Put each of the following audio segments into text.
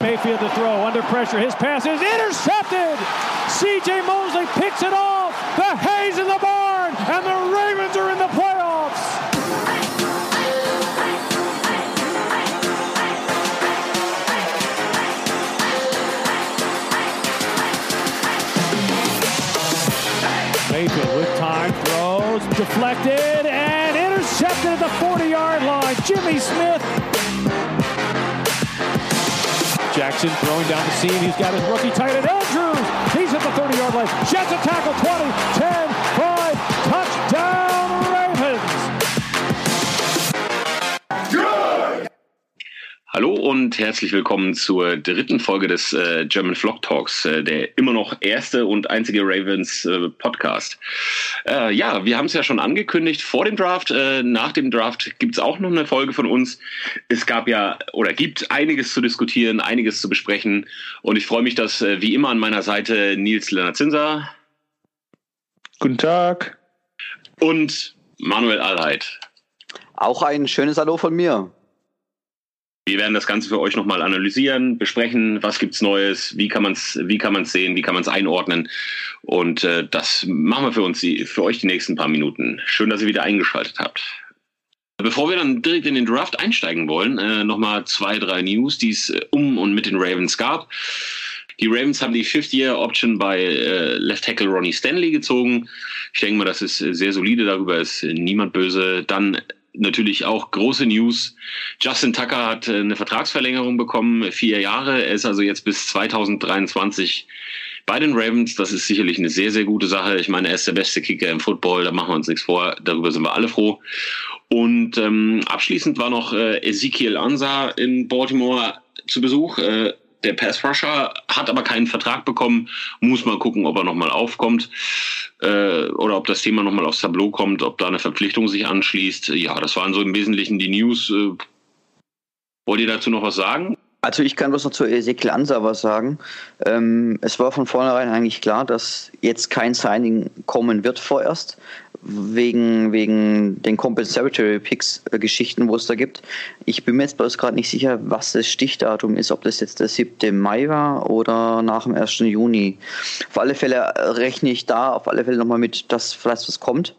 Mayfield to throw under pressure. His pass is intercepted. CJ Mosley picks it off. The Hayes in the barn, and the Ravens are in the playoffs. Mayfield with time throws, deflected, and intercepted at the 40 yard line. Jimmy Smith Jackson throwing down the seam. He's got his rookie tight end, Andrews. He's at the 30-yard line. Jets a tackle, 20, 10, und herzlich willkommen zur dritten Folge des äh, German Vlog Talks, äh, der immer noch erste und einzige Ravens äh, Podcast. Äh, ja, wir haben es ja schon angekündigt vor dem Draft. Äh, nach dem Draft gibt es auch noch eine Folge von uns. Es gab ja oder gibt einiges zu diskutieren, einiges zu besprechen. Und ich freue mich, dass äh, wie immer an meiner Seite Nils Lennart-Zinser. Guten Tag. Und Manuel Allheit. Auch ein schönes Hallo von mir. Wir werden das Ganze für euch nochmal analysieren, besprechen, was gibt's Neues, wie kann man es wie kann man's sehen, wie kann man es einordnen. Und äh, das machen wir für uns, für euch die nächsten paar Minuten. Schön, dass ihr wieder eingeschaltet habt. Bevor wir dann direkt in den Draft einsteigen wollen, äh, nochmal zwei, drei News, die es äh, um und mit den Ravens gab. Die Ravens haben die Fifth-Year-Option bei äh, Left Tackle Ronnie Stanley gezogen. Ich denke mal, das ist sehr solide, darüber ist niemand böse. Dann natürlich auch große News. Justin Tucker hat eine Vertragsverlängerung bekommen, vier Jahre. Er ist also jetzt bis 2023 bei den Ravens. Das ist sicherlich eine sehr, sehr gute Sache. Ich meine, er ist der beste Kicker im Football, da machen wir uns nichts vor. Darüber sind wir alle froh. Und ähm, abschließend war noch äh, Ezekiel Ansa in Baltimore zu Besuch. Äh, der Pass Rusher hat aber keinen Vertrag bekommen. Muss mal gucken, ob er nochmal aufkommt äh, oder ob das Thema nochmal aufs Tableau kommt, ob da eine Verpflichtung sich anschließt. Ja, das waren so im Wesentlichen die News. Äh, wollt ihr dazu noch was sagen? Also ich kann bloß noch zu Ezekiel Ansa was sagen. Ähm, es war von vornherein eigentlich klar, dass jetzt kein Signing kommen wird vorerst, wegen, wegen den Compensatory Picks Geschichten, wo es da gibt. Ich bin mir jetzt bloß gerade nicht sicher, was das Stichdatum ist, ob das jetzt der 7. Mai war oder nach dem 1. Juni. Auf alle Fälle rechne ich da auf alle Fälle nochmal mit, dass vielleicht was kommt.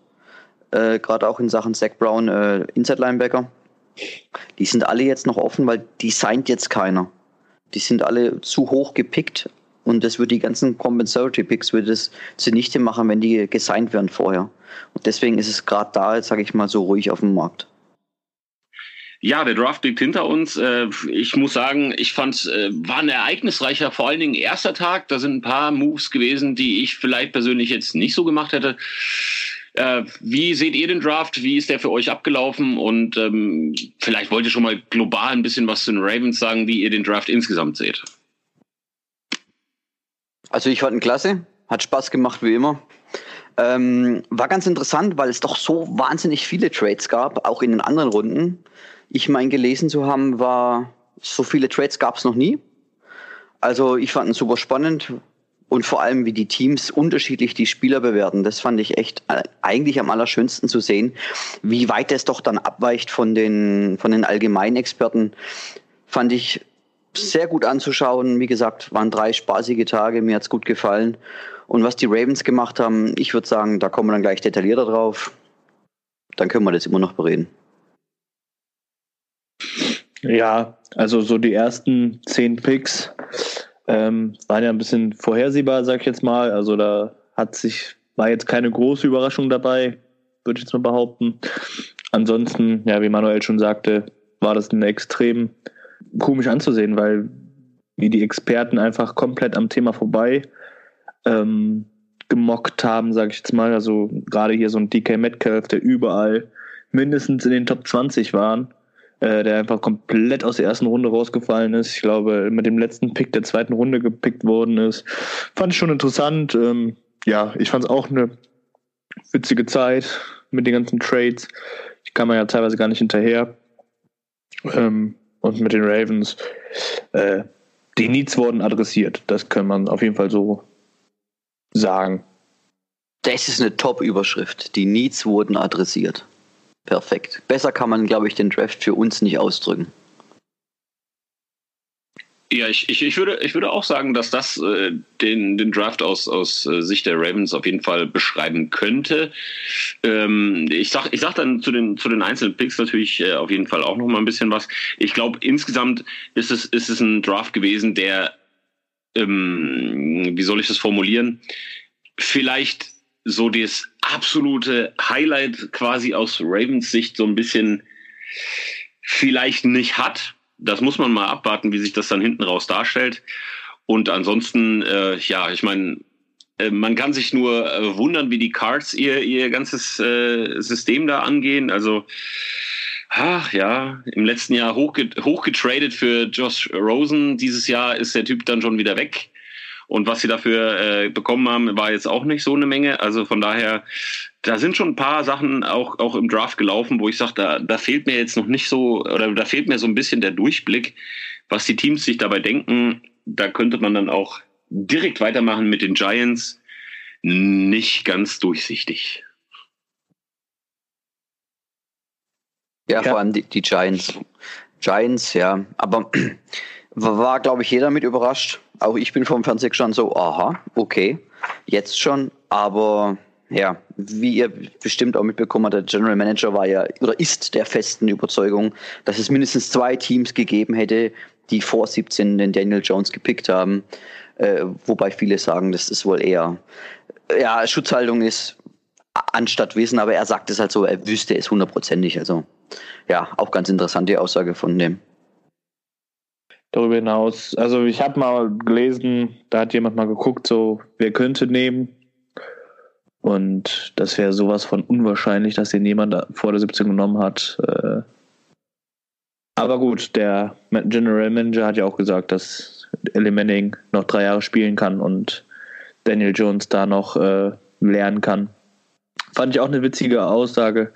Äh, gerade auch in Sachen Zach Brown, äh, Inside Linebacker. Die sind alle jetzt noch offen, weil die signed jetzt keiner. Die sind alle zu hoch gepickt und das würde die ganzen Compensatory Picks würde es zunichte machen, wenn die gesigned werden vorher. Und deswegen ist es gerade da, jetzt sage ich mal, so ruhig auf dem Markt. Ja, der Draft liegt hinter uns. Äh, ich muss sagen, ich fand, äh, war ein ereignisreicher, vor allen Dingen erster Tag. Da sind ein paar Moves gewesen, die ich vielleicht persönlich jetzt nicht so gemacht hätte. Äh, wie seht ihr den Draft? Wie ist der für euch abgelaufen? Und ähm, vielleicht wollt ihr schon mal global ein bisschen was zu den Ravens sagen, wie ihr den Draft insgesamt seht. Also ich fand ihn klasse, hat Spaß gemacht wie immer. Ähm, war ganz interessant, weil es doch so wahnsinnig viele Trades gab, auch in den anderen Runden. Ich meine, gelesen zu haben, war, so viele Trades gab es noch nie. Also ich fand ihn super spannend und vor allem, wie die Teams unterschiedlich die Spieler bewerten. Das fand ich echt äh, eigentlich am allerschönsten zu sehen, wie weit es doch dann abweicht von den, von den allgemeinen Experten. Fand ich sehr gut anzuschauen. Wie gesagt, waren drei spaßige Tage, mir hat's gut gefallen. Und was die Ravens gemacht haben, ich würde sagen, da kommen wir dann gleich detaillierter drauf. Dann können wir das immer noch bereden. Ja, also so die ersten zehn Picks ähm, waren ja ein bisschen vorhersehbar, sag ich jetzt mal. Also da hat sich, war jetzt keine große Überraschung dabei, würde ich jetzt mal behaupten. Ansonsten, ja, wie Manuel schon sagte, war das ein extrem komisch anzusehen, weil wie die Experten einfach komplett am Thema vorbei ähm, gemockt haben, sage ich jetzt mal. Also gerade hier so ein DK Metcalf, der überall mindestens in den Top 20 waren, äh, der einfach komplett aus der ersten Runde rausgefallen ist. Ich glaube, mit dem letzten Pick der zweiten Runde gepickt worden ist. Fand ich schon interessant. Ähm, ja, ich fand es auch eine witzige Zeit mit den ganzen Trades. Ich kam ja teilweise gar nicht hinterher. Ähm, und mit den Ravens, äh, die Needs wurden adressiert. Das kann man auf jeden Fall so sagen. Das ist eine Top-Überschrift. Die Needs wurden adressiert. Perfekt. Besser kann man, glaube ich, den Draft für uns nicht ausdrücken. Ja, ich, ich, ich, würde, ich würde auch sagen, dass das äh, den, den Draft aus, aus äh, Sicht der Ravens auf jeden Fall beschreiben könnte. Ähm, ich sag, ich sag dann zu den, zu den einzelnen Picks natürlich äh, auf jeden Fall auch noch mal ein bisschen was. Ich glaube, insgesamt ist es, ist es ein Draft gewesen, der, ähm, wie soll ich das formulieren, vielleicht so das absolute Highlight quasi aus Ravens Sicht so ein bisschen vielleicht nicht hat das muss man mal abwarten, wie sich das dann hinten raus darstellt. Und ansonsten, äh, ja, ich meine, äh, man kann sich nur äh, wundern, wie die Cards ihr, ihr ganzes äh, System da angehen. Also, ach ja, im letzten Jahr hochget hochgetradet für Josh Rosen. Dieses Jahr ist der Typ dann schon wieder weg. Und was sie dafür äh, bekommen haben, war jetzt auch nicht so eine Menge. Also von daher, da sind schon ein paar Sachen auch, auch im Draft gelaufen, wo ich sage, da, da fehlt mir jetzt noch nicht so, oder da fehlt mir so ein bisschen der Durchblick, was die Teams sich dabei denken. Da könnte man dann auch direkt weitermachen mit den Giants. Nicht ganz durchsichtig. Ja, ja. vor allem die, die Giants. Giants, ja. Aber war, glaube ich, jeder mit überrascht. Auch ich bin vom Fernseher gestanden so, aha, okay, jetzt schon. Aber ja, wie ihr bestimmt auch mitbekommen habt, der General Manager war ja oder ist der festen Überzeugung, dass es mindestens zwei Teams gegeben hätte, die vor 17 den Daniel Jones gepickt haben. Äh, wobei viele sagen, dass das wohl eher ja, Schutzhaltung ist anstatt Wissen, aber er sagt es halt so, er wüsste es hundertprozentig. Also ja, auch ganz interessante Aussage von dem darüber hinaus, also ich habe mal gelesen, da hat jemand mal geguckt, so wer könnte nehmen. Und das wäre sowas von unwahrscheinlich, dass den jemand vor der 17 genommen hat. Äh. Aber gut, der General Manager hat ja auch gesagt, dass Ellie Manning noch drei Jahre spielen kann und Daniel Jones da noch äh, lernen kann. Fand ich auch eine witzige Aussage.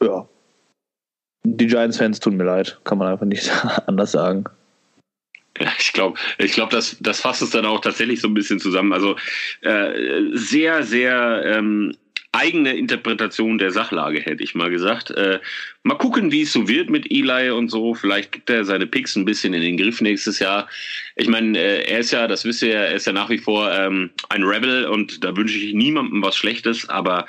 Ja, die Giants-Fans tun mir leid, kann man einfach nicht anders sagen. Ja, ich glaube, ich glaube, das, das fasst es dann auch tatsächlich so ein bisschen zusammen. Also äh, sehr, sehr ähm, eigene Interpretation der Sachlage, hätte ich mal gesagt. Äh, mal gucken, wie es so wird mit Eli und so. Vielleicht gibt er seine Picks ein bisschen in den Griff nächstes Jahr. Ich meine, äh, er ist ja, das wisst ihr, er ist ja nach wie vor ähm, ein Rebel und da wünsche ich niemandem was Schlechtes, aber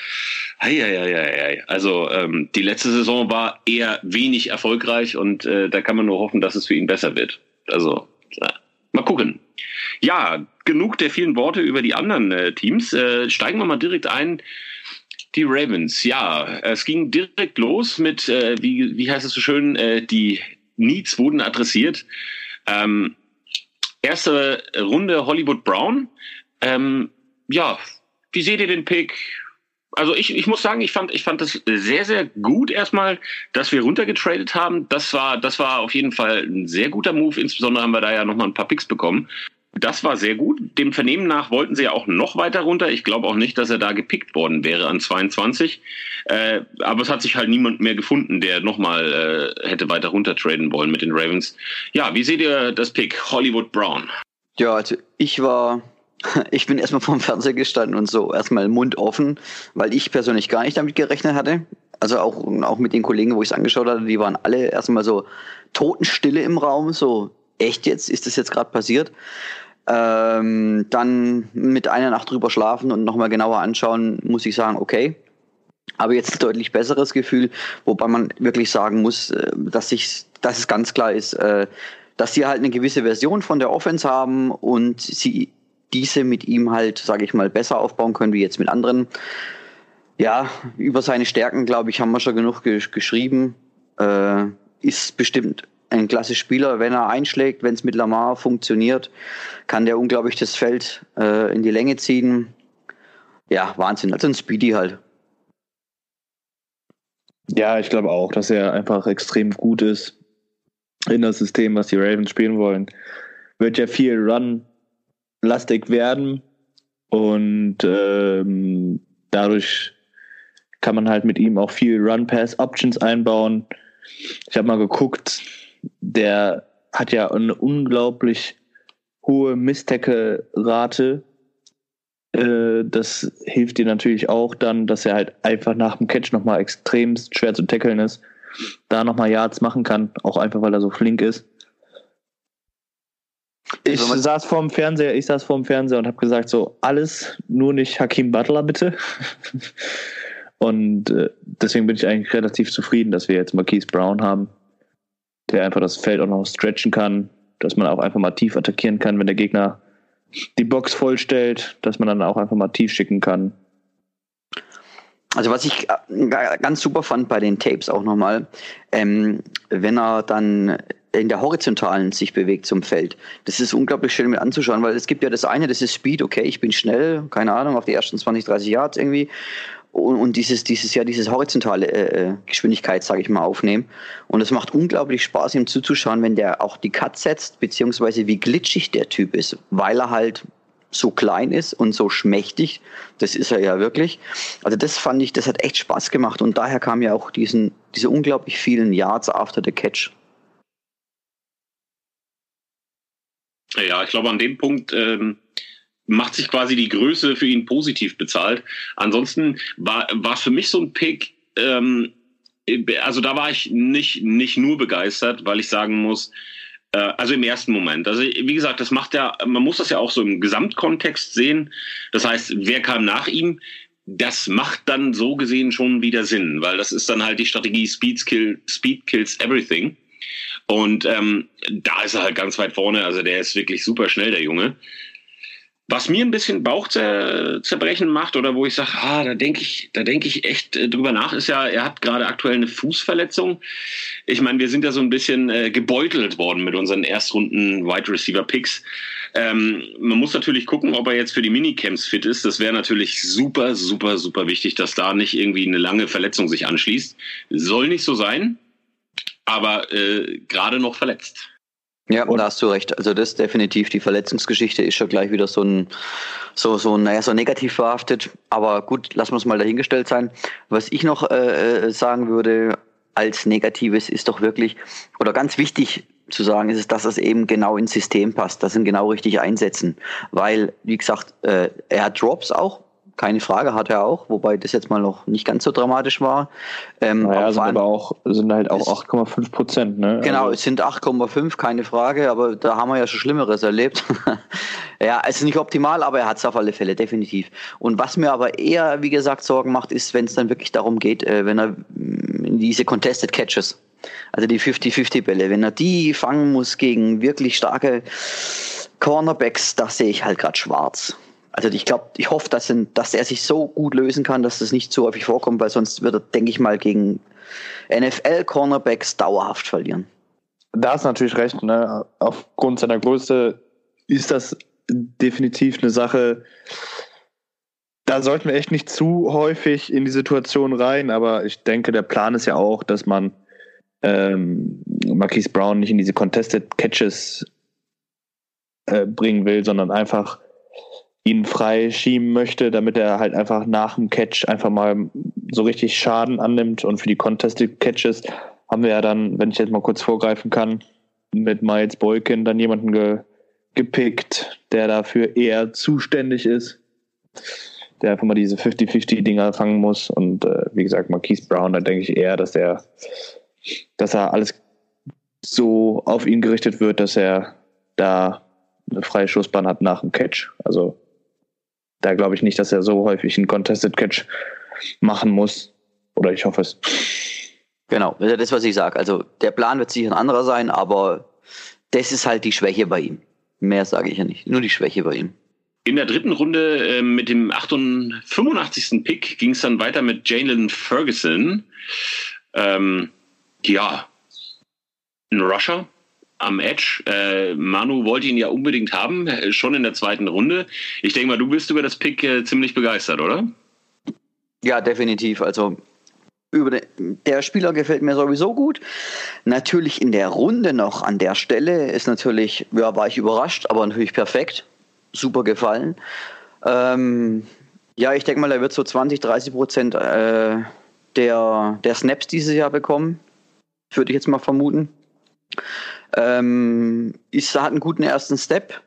hei, hei, hei, hei. also ähm, die letzte Saison war eher wenig erfolgreich und äh, da kann man nur hoffen, dass es für ihn besser wird. Also, ja. mal gucken. Ja, genug der vielen Worte über die anderen äh, Teams. Äh, steigen wir mal direkt ein die Ravens, ja. Es ging direkt los mit, äh, wie, wie heißt es so schön, äh, die Needs wurden adressiert. Ähm, erste Runde Hollywood Brown. Ähm, ja, wie seht ihr den Pick? Also ich, ich muss sagen, ich fand, ich fand das sehr, sehr gut erstmal, dass wir runtergetradet haben. Das war, das war auf jeden Fall ein sehr guter Move. Insbesondere haben wir da ja nochmal ein paar Picks bekommen. Das war sehr gut. Dem Vernehmen nach wollten sie ja auch noch weiter runter. Ich glaube auch nicht, dass er da gepickt worden wäre an 22. Äh, aber es hat sich halt niemand mehr gefunden, der nochmal äh, hätte weiter runter traden wollen mit den Ravens. Ja, wie seht ihr das Pick Hollywood Brown? Ja, also ich war, ich bin erstmal vorm Fernseher gestanden und so erstmal Mund offen, weil ich persönlich gar nicht damit gerechnet hatte. Also auch, auch mit den Kollegen, wo ich es angeschaut hatte, die waren alle erstmal so Totenstille im Raum, so echt jetzt? Ist das jetzt gerade passiert? Ähm, dann mit einer Nacht drüber schlafen und nochmal genauer anschauen, muss ich sagen, okay. Aber jetzt ein deutlich besseres Gefühl, wobei man wirklich sagen muss, äh, dass, ich, dass es ganz klar ist, äh, dass sie halt eine gewisse Version von der Offense haben und sie diese mit ihm halt, sage ich mal, besser aufbauen können wie jetzt mit anderen. Ja, über seine Stärken, glaube ich, haben wir schon genug geschrieben. Äh, ist bestimmt ein klasse Spieler, wenn er einschlägt, wenn es mit Lamar funktioniert, kann der unglaublich das Feld äh, in die Länge ziehen. Ja, Wahnsinn. Also ein Speedy halt. Ja, ich glaube auch, dass er einfach extrem gut ist in das System, was die Ravens spielen wollen. Wird ja viel Run-lastig werden und ähm, dadurch kann man halt mit ihm auch viel Run-Pass-Options einbauen. Ich habe mal geguckt, der hat ja eine unglaublich hohe Misstecke-Rate. Äh, das hilft dir natürlich auch dann, dass er halt einfach nach dem Catch nochmal extrem schwer zu tackeln ist. Da nochmal Yards machen kann, auch einfach weil er so flink ist. Ich Also saß vorm Fernseher, ich saß vorm Fernseher und habe gesagt, so alles, nur nicht Hakim Butler bitte. und äh, deswegen bin ich eigentlich relativ zufrieden, dass wir jetzt Marquise Brown haben, der einfach das Feld auch noch stretchen kann, dass man auch einfach mal tief attackieren kann, wenn der Gegner die Box vollstellt, dass man dann auch einfach mal tief schicken kann. Also was ich äh, ganz super fand bei den Tapes auch nochmal, ähm, wenn er dann in der Horizontalen sich bewegt zum Feld. Das ist unglaublich schön mit anzuschauen, weil es gibt ja das eine, das ist Speed, okay, ich bin schnell, keine Ahnung, auf die ersten 20, 30 Yards irgendwie. Und, und dieses, dieses, ja, dieses horizontale äh, Geschwindigkeit, sage ich mal, aufnehmen. Und es macht unglaublich Spaß, ihm zuzuschauen, wenn der auch die Cut setzt, beziehungsweise wie glitschig der Typ ist, weil er halt so klein ist und so schmächtig. Das ist er ja wirklich. Also das fand ich, das hat echt Spaß gemacht und daher kam ja auch diesen, diese unglaublich vielen Yards after the catch. Ja, ich glaube, an dem Punkt ähm, macht sich quasi die Größe für ihn positiv bezahlt. Ansonsten war war für mich so ein Pick. Ähm, also da war ich nicht nicht nur begeistert, weil ich sagen muss, äh, also im ersten Moment. Also wie gesagt, das macht ja, man muss das ja auch so im Gesamtkontext sehen. Das heißt, wer kam nach ihm? Das macht dann so gesehen schon wieder Sinn, weil das ist dann halt die Strategie Speed, kill, Speed kills everything. Und ähm, da ist er halt ganz weit vorne. Also der ist wirklich super schnell, der Junge. Was mir ein bisschen Bauchzerbrechen macht oder wo ich sage, ah, da denke ich, da denke ich echt äh, drüber nach, ist ja, er hat gerade aktuell eine Fußverletzung. Ich meine, wir sind ja so ein bisschen äh, gebeutelt worden mit unseren Erstrunden Wide Receiver Picks. Ähm, man muss natürlich gucken, ob er jetzt für die Minicamps fit ist. Das wäre natürlich super, super, super wichtig, dass da nicht irgendwie eine lange Verletzung sich anschließt. Soll nicht so sein, aber äh, gerade noch verletzt. Ja, Und- da hast du recht. Also das definitiv, die Verletzungsgeschichte ist schon gleich wieder so ein, so, so, naja, so negativ behaftet. Aber gut, lassen wir es mal dahingestellt sein. Was ich noch äh, äh, sagen würde als Negatives ist doch wirklich, oder ganz wichtig zu sagen ist es, dass es eben genau ins System passt, dass ihn genau richtig einsetzen. Weil, wie gesagt, äh, er hat Drops auch, keine Frage, hat er auch, wobei das jetzt mal noch nicht ganz so dramatisch war. Ähm, Naja, aber sind aber auch, sind halt auch Ist- 8,5 Prozent, ne? Genau, Also, es sind 8,5, keine Frage, aber da haben wir ja schon Schlimmeres erlebt. ja, es ist nicht optimal, aber er hat es auf alle Fälle, definitiv. Und was mir aber eher, wie gesagt, Sorgen macht, ist, wenn es dann wirklich darum geht, äh, wenn er mm, diese Contested Catches, also die 50-50-Bälle, wenn er die fangen muss gegen wirklich starke Cornerbacks, da sehe ich halt gerade schwarz. Also ich glaube, ich hoffe, dass, er- dass er sich so gut lösen kann, dass das nicht so häufig vorkommt, weil sonst wird er, denke ich mal, gegen NFL-Cornerbacks dauerhaft verlieren. da hast du natürlich recht, ne? Aufgrund seiner Größe ist das definitiv eine Sache. Da sollten wir echt nicht zu häufig in die Situation rein, aber ich denke, der Plan ist ja auch, dass man ähm, Marquise Brown nicht in diese Contested Catches äh, bringen will, sondern einfach ihn frei schieben möchte, damit er halt einfach nach dem Catch einfach mal so richtig Schaden annimmt und für die Contested Catches haben wir ja dann, wenn ich jetzt mal kurz vorgreifen kann, mit Miles Boykin dann jemanden ge gepickt, der dafür eher zuständig ist, der einfach mal diese 50-50-Dinger fangen muss. Und äh, wie gesagt, Marquise Brown, da denke ich eher, dass der, dass er alles so auf ihn gerichtet wird, dass er da eine freie Schussbahn hat nach dem Catch. Also da glaube ich nicht, dass er so häufig einen Contested Catch machen muss. Oder ich hoffe es. Genau, das ist das, was ich sage. Also der Plan wird sicher ein anderer sein, aber das ist halt die Schwäche bei ihm. Mehr sage ich ja nicht. Nur die Schwäche bei ihm. In der dritten Runde äh, mit dem 88, 85. Pick ging es dann weiter mit Jalen Ferguson. Ähm, ja, ein Rusher am Edge. Äh, Manu wollte ihn ja unbedingt haben, äh, schon in der zweiten Runde. Ich denke mal, du bist über das Pick äh, ziemlich begeistert, oder? Ja, definitiv. Also über den, der Spieler gefällt mir sowieso gut. Natürlich in der Runde noch an der Stelle ist natürlich, ja, war ich überrascht, aber natürlich perfekt. Super gefallen. Ähm, ja, ich denke mal, er wird so 20, 30 Prozent äh, der, der Snaps dieses Jahr bekommen. Würde ich jetzt mal vermuten. Ähm, ist, hat einen guten ersten Step.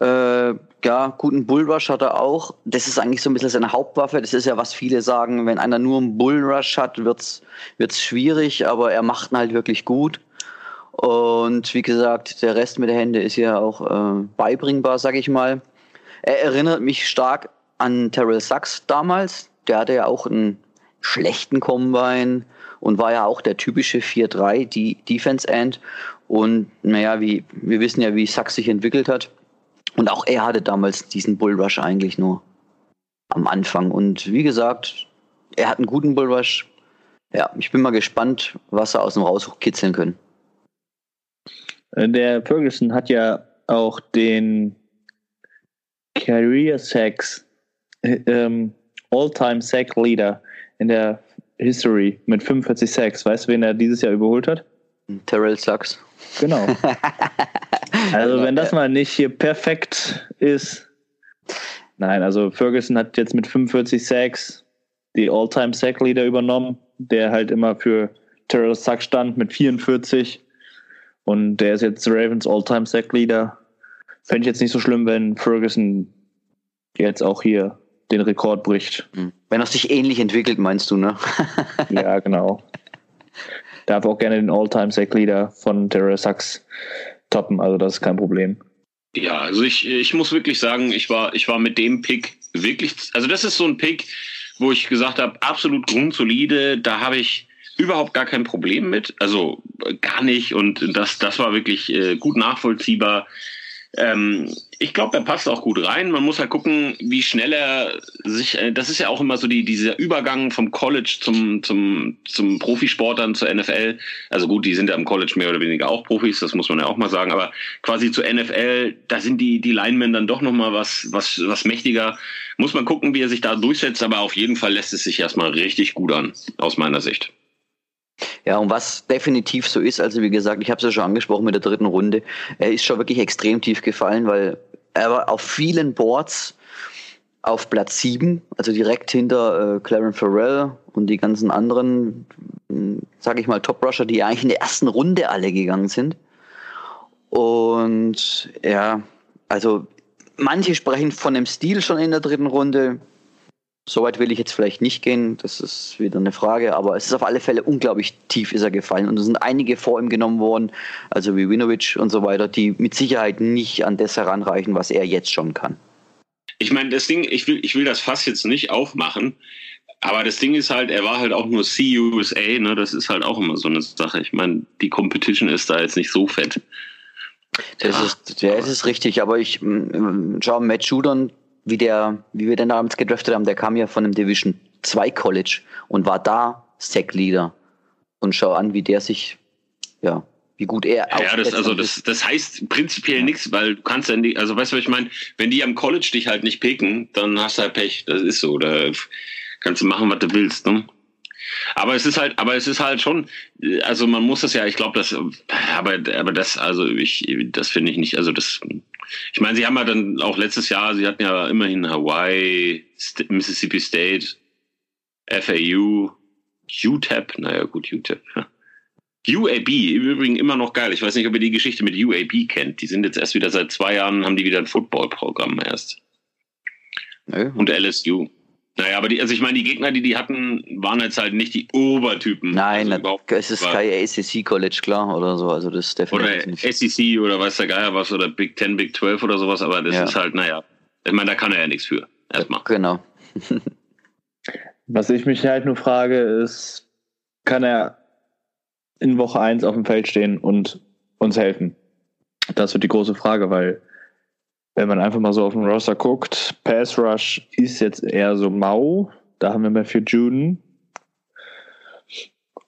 Äh, ja, guten Bullrush hat er auch. Das ist eigentlich so ein bisschen seine Hauptwaffe. Das ist ja, was viele sagen, wenn einer nur einen Bullrush hat, wird's wird's schwierig, aber er macht ihn halt wirklich gut. Und wie gesagt, der Rest mit der Hände ist ja auch äh, beibringbar, sag ich mal. Er erinnert mich stark an Terrell Sachs damals. Der hatte ja auch einen schlechten Combine und war ja auch der typische 4-3, die Defense End. Und naja, wie, wir wissen ja, wie Sachs sich entwickelt hat. Und auch er hatte damals diesen Bullrush eigentlich nur am Anfang. Und wie gesagt, er hat einen guten Bullrush. Ja, ich bin mal gespannt, was er aus dem Raushoch kitzeln können. Äh, der Ferguson hat ja auch den Career Sacks, äh, ähm, All-Time Sack Leader in der History mit 45 Sacks. Weißt du, wen er dieses Jahr überholt hat? Terrell Sachs. Genau. also wenn das mal nicht hier perfekt ist. Nein, also Ferguson hat jetzt mit 45 Sacks die All-Time Sack Leader übernommen, der halt immer für Terrell Sachs stand mit 44. Und der ist jetzt Ravens All-Time Sack Leader. Fände ich jetzt nicht so schlimm, wenn Ferguson jetzt auch hier den Rekord bricht. Hm. Wenn er sich ähnlich entwickelt, meinst du, ne? ja, genau. Darf auch gerne den All-Time Sack Leader von Terrell Sachs toppen, also das ist kein Problem. Ja, also ich, ich muss wirklich sagen, ich war, ich war mit dem Pick wirklich, also das ist so ein Pick, wo ich gesagt habe, absolut grundsolide, da habe ich überhaupt gar kein Problem mit, also gar nicht und das, das war wirklich äh, gut nachvollziehbar. Ähm, ich glaube, er passt auch gut rein. Man muss halt gucken, wie schnell er sich, äh, das ist ja auch immer so die, dieser Übergang vom College zum, zum, zum Profisportern zur NFL. Also gut, die sind ja im College mehr oder weniger auch Profis, das muss man ja auch mal sagen, aber quasi zur NFL, da sind die, die Linemen dann doch nochmal was, was, was mächtiger. Muss man gucken, wie er sich da durchsetzt, aber auf jeden Fall lässt es sich erstmal richtig gut an, aus meiner Sicht. Ja, und was definitiv so ist, also wie gesagt, ich habe es ja schon angesprochen mit der dritten Runde, er ist schon wirklich extrem tief gefallen, weil er war auf vielen Boards auf Platz 7, also direkt hinter äh, Clarence Farrell und die ganzen anderen, hm, sage ich mal, Top-Rusher, die eigentlich in der ersten Runde alle gegangen sind. Und ja, also manche sprechen von dem Stil schon in der dritten Runde. Soweit will ich jetzt vielleicht nicht gehen, das ist wieder eine Frage, aber es ist auf alle Fälle unglaublich tief ist er gefallen und es sind einige vor ihm genommen worden, also wie Winovich und so weiter, die mit Sicherheit nicht an das heranreichen, was er jetzt schon kann. Ich meine, das Ding, ich will, ich will das Fass jetzt nicht aufmachen, aber das Ding ist halt, er war halt auch nur CUSA, ne? Das ist halt auch immer so eine Sache. Ich meine, die Competition ist da jetzt nicht so fett. Das ja. ist, ja, das ist richtig, aber ich schau Matt Judon wie der, wie wir den damals gedraftet haben, der kam ja von einem Division 2 College und war da Sack Leader. Und schau an, wie der sich, ja, wie gut er Ja, das, also das, das heißt prinzipiell ja. nichts, weil du kannst dann die, also weißt du, was ich meine? Wenn die am College dich halt nicht picken, dann hast du halt Pech. Das ist so. Da kannst du machen, was du willst, ne? Aber es ist halt, aber es ist halt schon, also man muss das ja, ich glaube, das, aber, aber das, also ich, das finde ich nicht, also das, ich meine, sie haben ja dann auch letztes Jahr, sie hatten ja immerhin Hawaii, Mississippi State, FAU, UTEP, naja gut, UTEP. Ja. UAB, im Übrigen immer noch geil. Ich weiß nicht, ob ihr die Geschichte mit UAB kennt. Die sind jetzt erst wieder seit zwei Jahren, haben die wieder ein Footballprogramm erst. Nö. Und LSU. Naja, aber die, also ich meine, die Gegner, die die hatten, waren jetzt halt nicht die Obertypen. Nein, also es ist kein ACC College, klar, oder so. Also das ist definitiv oder nicht. SEC oder weiß der Geier was, oder Big Ten, Big 12 oder sowas, aber das ja. ist halt, naja, ich meine, da kann er ja nichts für. Erstmal. Genau. was ich mich halt nur frage, ist, kann er in Woche 1 auf dem Feld stehen und uns helfen? Das wird die große Frage, weil wenn man einfach mal so auf den Roster guckt, Pass Rush ist jetzt eher so mau. Da haben wir mehr für Juden.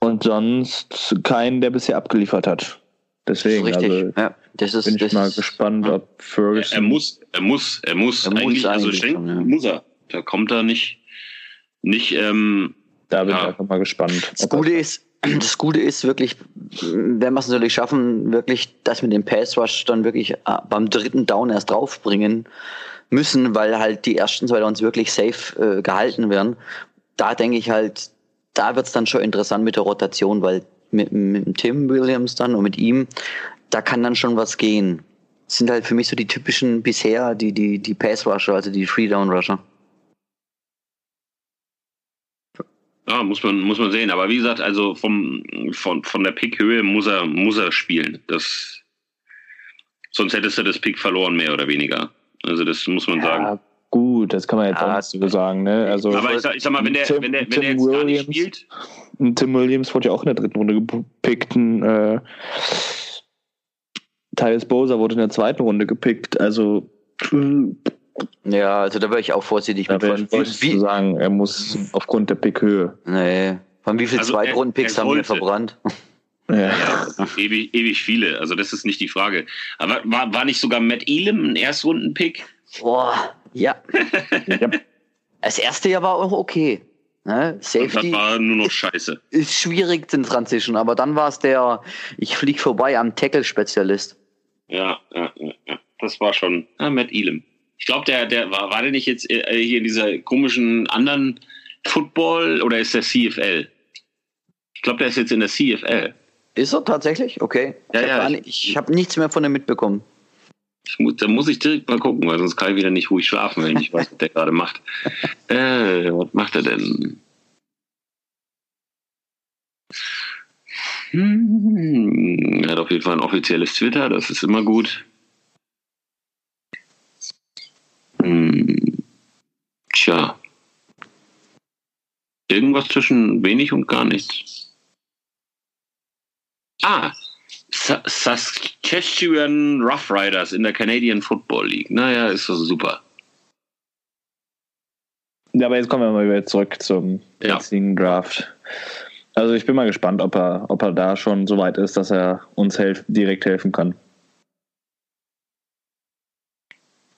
Und sonst keinen, der bisher abgeliefert hat. Deswegen, das also ja, das ist, bin ich mal gespannt, ob Ferguson. Er, er, muss, er muss, er muss, er eigentlich, muss also schenken ja. muss er. Da kommt er nicht, nicht, ähm, Da bin ja. ich einfach mal gespannt. Das Gute ist, das Gute ist wirklich, wenn wir es natürlich schaffen, wirklich das mit dem Pass Rush dann wirklich äh, beim dritten Down erst draufbringen müssen, weil halt die ersten zwei Downs wirklich safe äh, gehalten werden. Da denke ich halt, da wird es dann schon interessant mit der Rotation, weil mit, mit Tim Williams dann und mit ihm, da kann dann schon was gehen. Das sind halt für mich so die typischen bisher, die, die, die Pass Rusher, also die Free Down Rusher. Ja, muss man, muss man sehen. Aber wie gesagt, also vom, von, von der Pickhöhe muss er, muss er spielen. Das, sonst hättest du das Pick verloren, mehr oder weniger. Also das muss man Ja, sagen. gut, das kann man jetzt Ja, auch so sagen. Ne? Also Aber ich sag, ich sag mal, wenn der, Tim- wenn der, wenn Tim der jetzt gar nicht Williams- spielt, Tim Williams wurde ja auch in der dritten Runde gepickt. Ein, äh, Tyus Bowser wurde in der zweiten Runde gepickt. Also Ja, also da wäre ich auch vorsichtig da mit. Von, ich vorsichtig zu wie, sagen, er muss aufgrund der Pickhöhe. nee, von wie viel Also Zweitrunden-Picks haben wir verbrannt? Ja. ewig, ewig viele. Also das ist nicht die Frage. Aber war, war nicht sogar Matt Elam ein Erstrunden-Pick? Boah, ja. Ja. Das erste Jahr war auch okay. Ne? Und das Safety war nur noch scheiße. ist schwierig in Transition, aber dann war es der, ich flieg vorbei am Tackle-Spezialist. Ja, ja, ja, ja. Das war schon. Ah, Matt Elam. Ich glaube, der, der war, war der nicht jetzt äh, hier in dieser komischen anderen Football oder ist der CFL? Ich glaube, der ist jetzt in der CFL. Ist er tatsächlich? Okay. Ja, ich ja, habe gar ich- hab nichts mehr von ihm mitbekommen. Muss, da muss ich direkt mal gucken, weil sonst kann ich wieder nicht ruhig schlafen, wenn ich weiß, was der gerade macht. Äh, was macht er denn? Hm, er hat auf jeden Fall ein offizielles Twitter, das ist immer gut. Hm, tja. Irgendwas zwischen wenig und gar nichts. Ah, Sa- Saskatchewan Rough Riders in der Canadian Football League. Naja, ist das super. Ja, aber jetzt kommen wir mal wieder zurück zum Ja. jetzigen Draft. Also ich bin mal gespannt, ob er, ob er da schon so weit ist, dass er uns helf direkt helfen kann.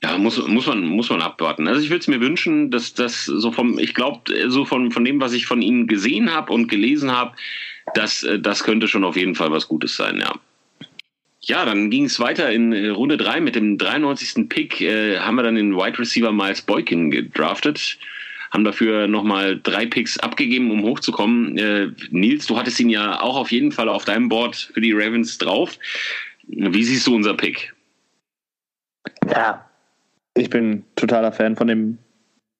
Ja, muss, muss, man, muss man abwarten. Also ich würde es mir wünschen, dass das so vom, ich glaube, so von, von dem, was ich von ihm gesehen habe und gelesen habe, dass äh, das könnte schon auf jeden Fall was Gutes sein, ja. Ja, dann ging es weiter in äh, Runde 3 mit dem 93. Pick. Äh, haben wir dann den Wide Receiver Miles Boykin gedraftet. Haben dafür nochmal drei Picks abgegeben, um hochzukommen. Äh, Nils, du hattest ihn ja auch auf jeden Fall auf deinem Board für die Ravens drauf. Wie siehst du unser Pick? Ja. Ich bin totaler Fan von dem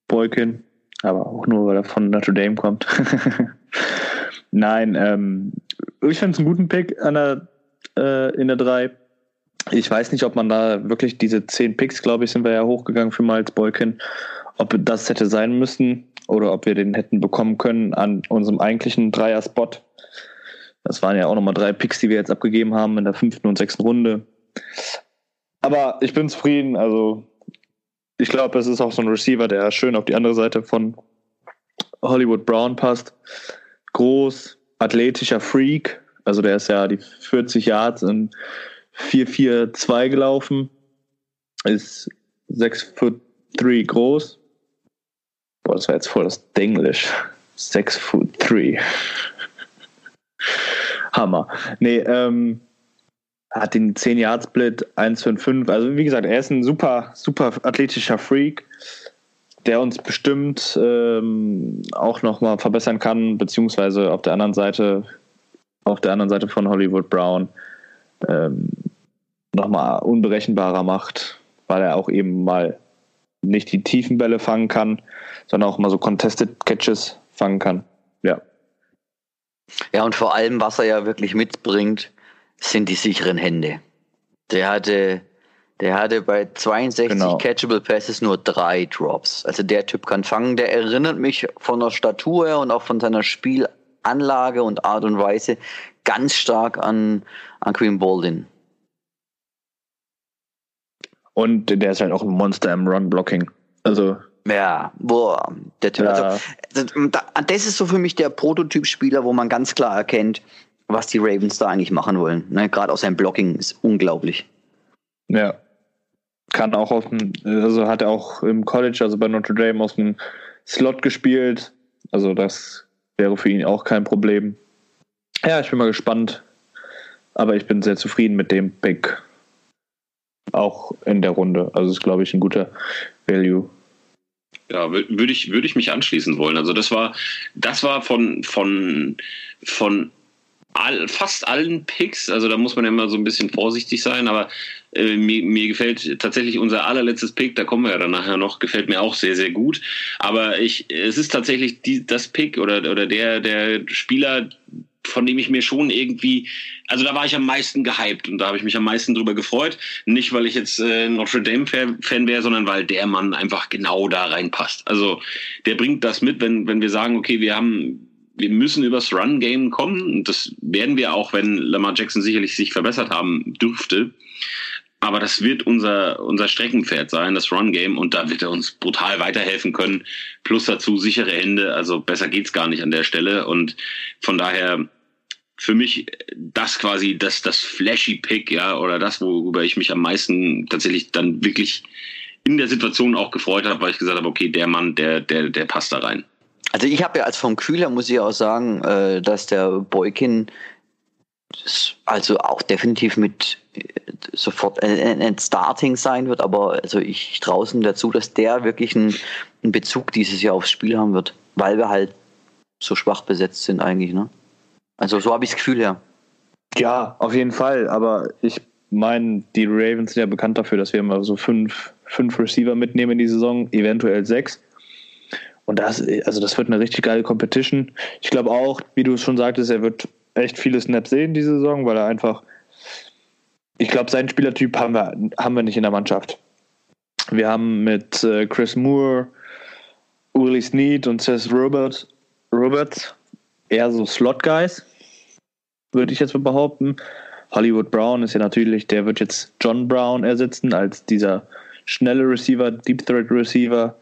Boykin, aber auch nur, weil er von Notre Dame kommt. Nein, ähm, ich finde es einen guten Pick an der, äh, in der 3. Ich weiß nicht, ob man da wirklich diese 10 Picks, glaube ich, sind wir ja hochgegangen für Miles Boykin, ob das hätte sein müssen oder ob wir den hätten bekommen können an unserem eigentlichen Dreier-Spot. Das waren ja auch nochmal drei Picks, die wir jetzt abgegeben haben in der fünften und sechsten Runde. Aber ich bin zufrieden. Also ich glaube, es ist auch so ein Receiver, der schön auf die andere Seite von Hollywood Brown passt. Groß, athletischer Freak. Also der ist ja die 40 Yards in 4-4-2 gelaufen. Ist 6 Foot 3 groß. Boah, das war jetzt voll das Denglisch. 6 Foot 3. Hammer. Nee, ähm, hat den 10 Yard Split 155. Also wie gesagt, er ist ein super, super athletischer Freak, der uns bestimmt ähm, auch nochmal verbessern kann, beziehungsweise auf der anderen Seite, auf der anderen Seite von Hollywood Brown ähm, nochmal unberechenbarer macht, weil er auch eben mal nicht die tiefen Bälle fangen kann, sondern auch mal so Contested Catches fangen kann. Ja. Ja, und vor allem, was er ja wirklich mitbringt, sind die sicheren Hände. Der hatte, der hatte bei 62 Genau. Catchable Passes nur drei Drops. Also der Typ kann fangen. Der erinnert mich von der Statur und auch von seiner Spielanlage und Art und Weise ganz stark an, an Queen Baldwin. Und der ist halt auch ein Monster im Run-Blocking. Also, Ja, boah, der Typ. Ja. Also, das, da- das ist so für mich der Prototyp-Spieler, wo man ganz klar erkennt, was die Ravens da eigentlich machen wollen. Ne, Gerade aus seinem Blocking ist unglaublich. ja. Kann auch auf dem, also hat er auch im College, also bei Notre Dame, aus dem Slot gespielt. Also, das wäre für ihn auch kein Problem. Ja, ich bin mal gespannt. Aber ich bin sehr zufrieden mit dem Pick. Auch in der Runde. Also, ist, glaube ich, ein guter Value. Ja, wür- würde ich, würde ich mich anschließen wollen. Also das war, das war von, von, von all, fast allen Picks. Also da muss man ja immer so ein bisschen vorsichtig sein, aber äh, mir, mir gefällt tatsächlich unser allerletztes Pick, da kommen wir ja dann nachher noch, gefällt mir auch sehr, sehr gut. Aber ich, es ist tatsächlich die, das Pick oder, oder der, der Spieler, von dem ich mir schon irgendwie, also da war ich am meisten gehypt und da habe ich mich am meisten drüber gefreut. Nicht, weil ich jetzt äh, Notre Dame-Fan wäre, sondern weil der Mann einfach genau da reinpasst. Also der bringt das mit, wenn, wenn wir sagen, okay, wir haben wir müssen übers Run-Game kommen. Das werden wir auch, wenn Lamar Jackson sicherlich sich verbessert haben dürfte. Aber das wird unser, unser Streckenpferd sein, das Run-Game. Und da wird er uns brutal weiterhelfen können. Plus dazu sichere Hände. Also besser geht's gar nicht an der Stelle. Und von daher für mich das quasi das, das flashy Pick, ja, oder das, worüber ich mich am meisten tatsächlich dann wirklich in der Situation auch gefreut habe, weil ich gesagt habe, okay, der Mann, der, der, der passt da rein. Also ich habe ja als vom Kühler muss ich auch sagen, äh, dass der Boykin also auch definitiv mit äh, sofort ein, Starting sein wird, aber also ich draußen dazu, dass der wirklich einen, einen Bezug dieses Jahr aufs Spiel haben wird, weil wir halt so schwach besetzt sind eigentlich, ne? Also so habe ich das Gefühl, ja. Ja, auf jeden Fall, aber ich meine, die Ravens sind ja bekannt dafür, dass wir immer so fünf, fünf Receiver mitnehmen in die Saison, eventuell sechs. Und das, also das wird eine richtig geile Competition. Ich glaube auch, wie du es schon sagtest, er wird echt viele Snaps sehen diese Saison, weil er einfach, ich glaube, seinen Spielertyp haben wir, haben wir nicht in der Mannschaft. Wir haben mit äh, Chris Moore, Willie Snead und Seth Robert, Roberts eher so Slot-Guys, würde ich jetzt mal behaupten. Hollywood Brown ist ja natürlich, der wird jetzt John Brown ersetzen als dieser schnelle Receiver, Deep Threat Receiver.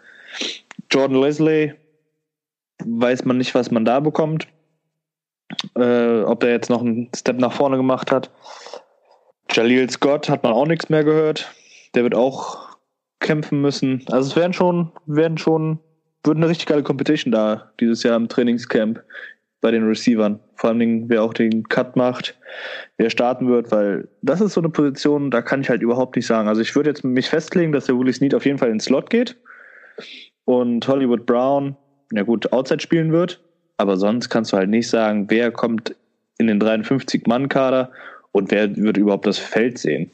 Jordan Leslie, weiß man nicht, was man da bekommt. Äh, ob der jetzt noch einen Step nach vorne gemacht hat. Jaleel Scott hat man auch nichts mehr gehört. Der wird auch kämpfen müssen. Also es werden schon, werden schon, wird eine richtig geile Competition da dieses Jahr im Trainingscamp bei den Receivern. Vor allen Dingen, wer auch den Cut macht, wer starten wird, weil das ist so eine Position, da kann ich halt überhaupt nicht sagen. Also ich würde jetzt mich festlegen, dass der Willie Snead auf jeden Fall in den Slot geht und Hollywood Brown, ja gut, Outside spielen wird. Aber sonst kannst du halt nicht sagen, wer kommt in den 53-Mann-Kader und wer wird überhaupt das Feld sehen.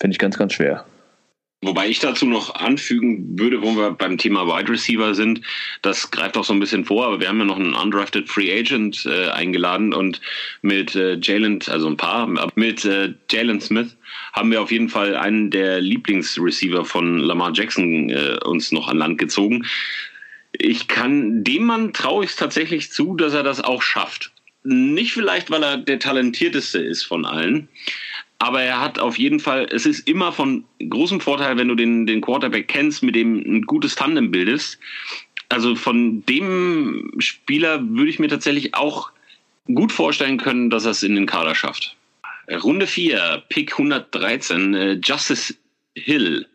Finde ich ganz, ganz schwer. Wobei ich dazu noch anfügen würde, wo wir beim Thema Wide Receiver sind, das greift auch so ein bisschen vor, aber wir haben ja noch einen undrafted Free Agent äh, eingeladen und mit äh, Jalen, also ein paar, mit äh, Jalen Smith haben wir auf jeden Fall einen der Lieblingsreceiver von Lamar Jackson äh, uns noch an Land gezogen. Ich kann dem Mann traue ich es tatsächlich zu, dass er das auch schafft. Nicht vielleicht, weil er der talentierteste ist von allen, aber er hat auf jeden Fall, es ist immer von großem Vorteil, wenn du den, den Quarterback kennst, mit dem ein gutes Tandem bildest. Also von dem Spieler würde ich mir tatsächlich auch gut vorstellen können, dass er es in den Kader schafft. Runde 4, Pick 113, äh, Justice Hill,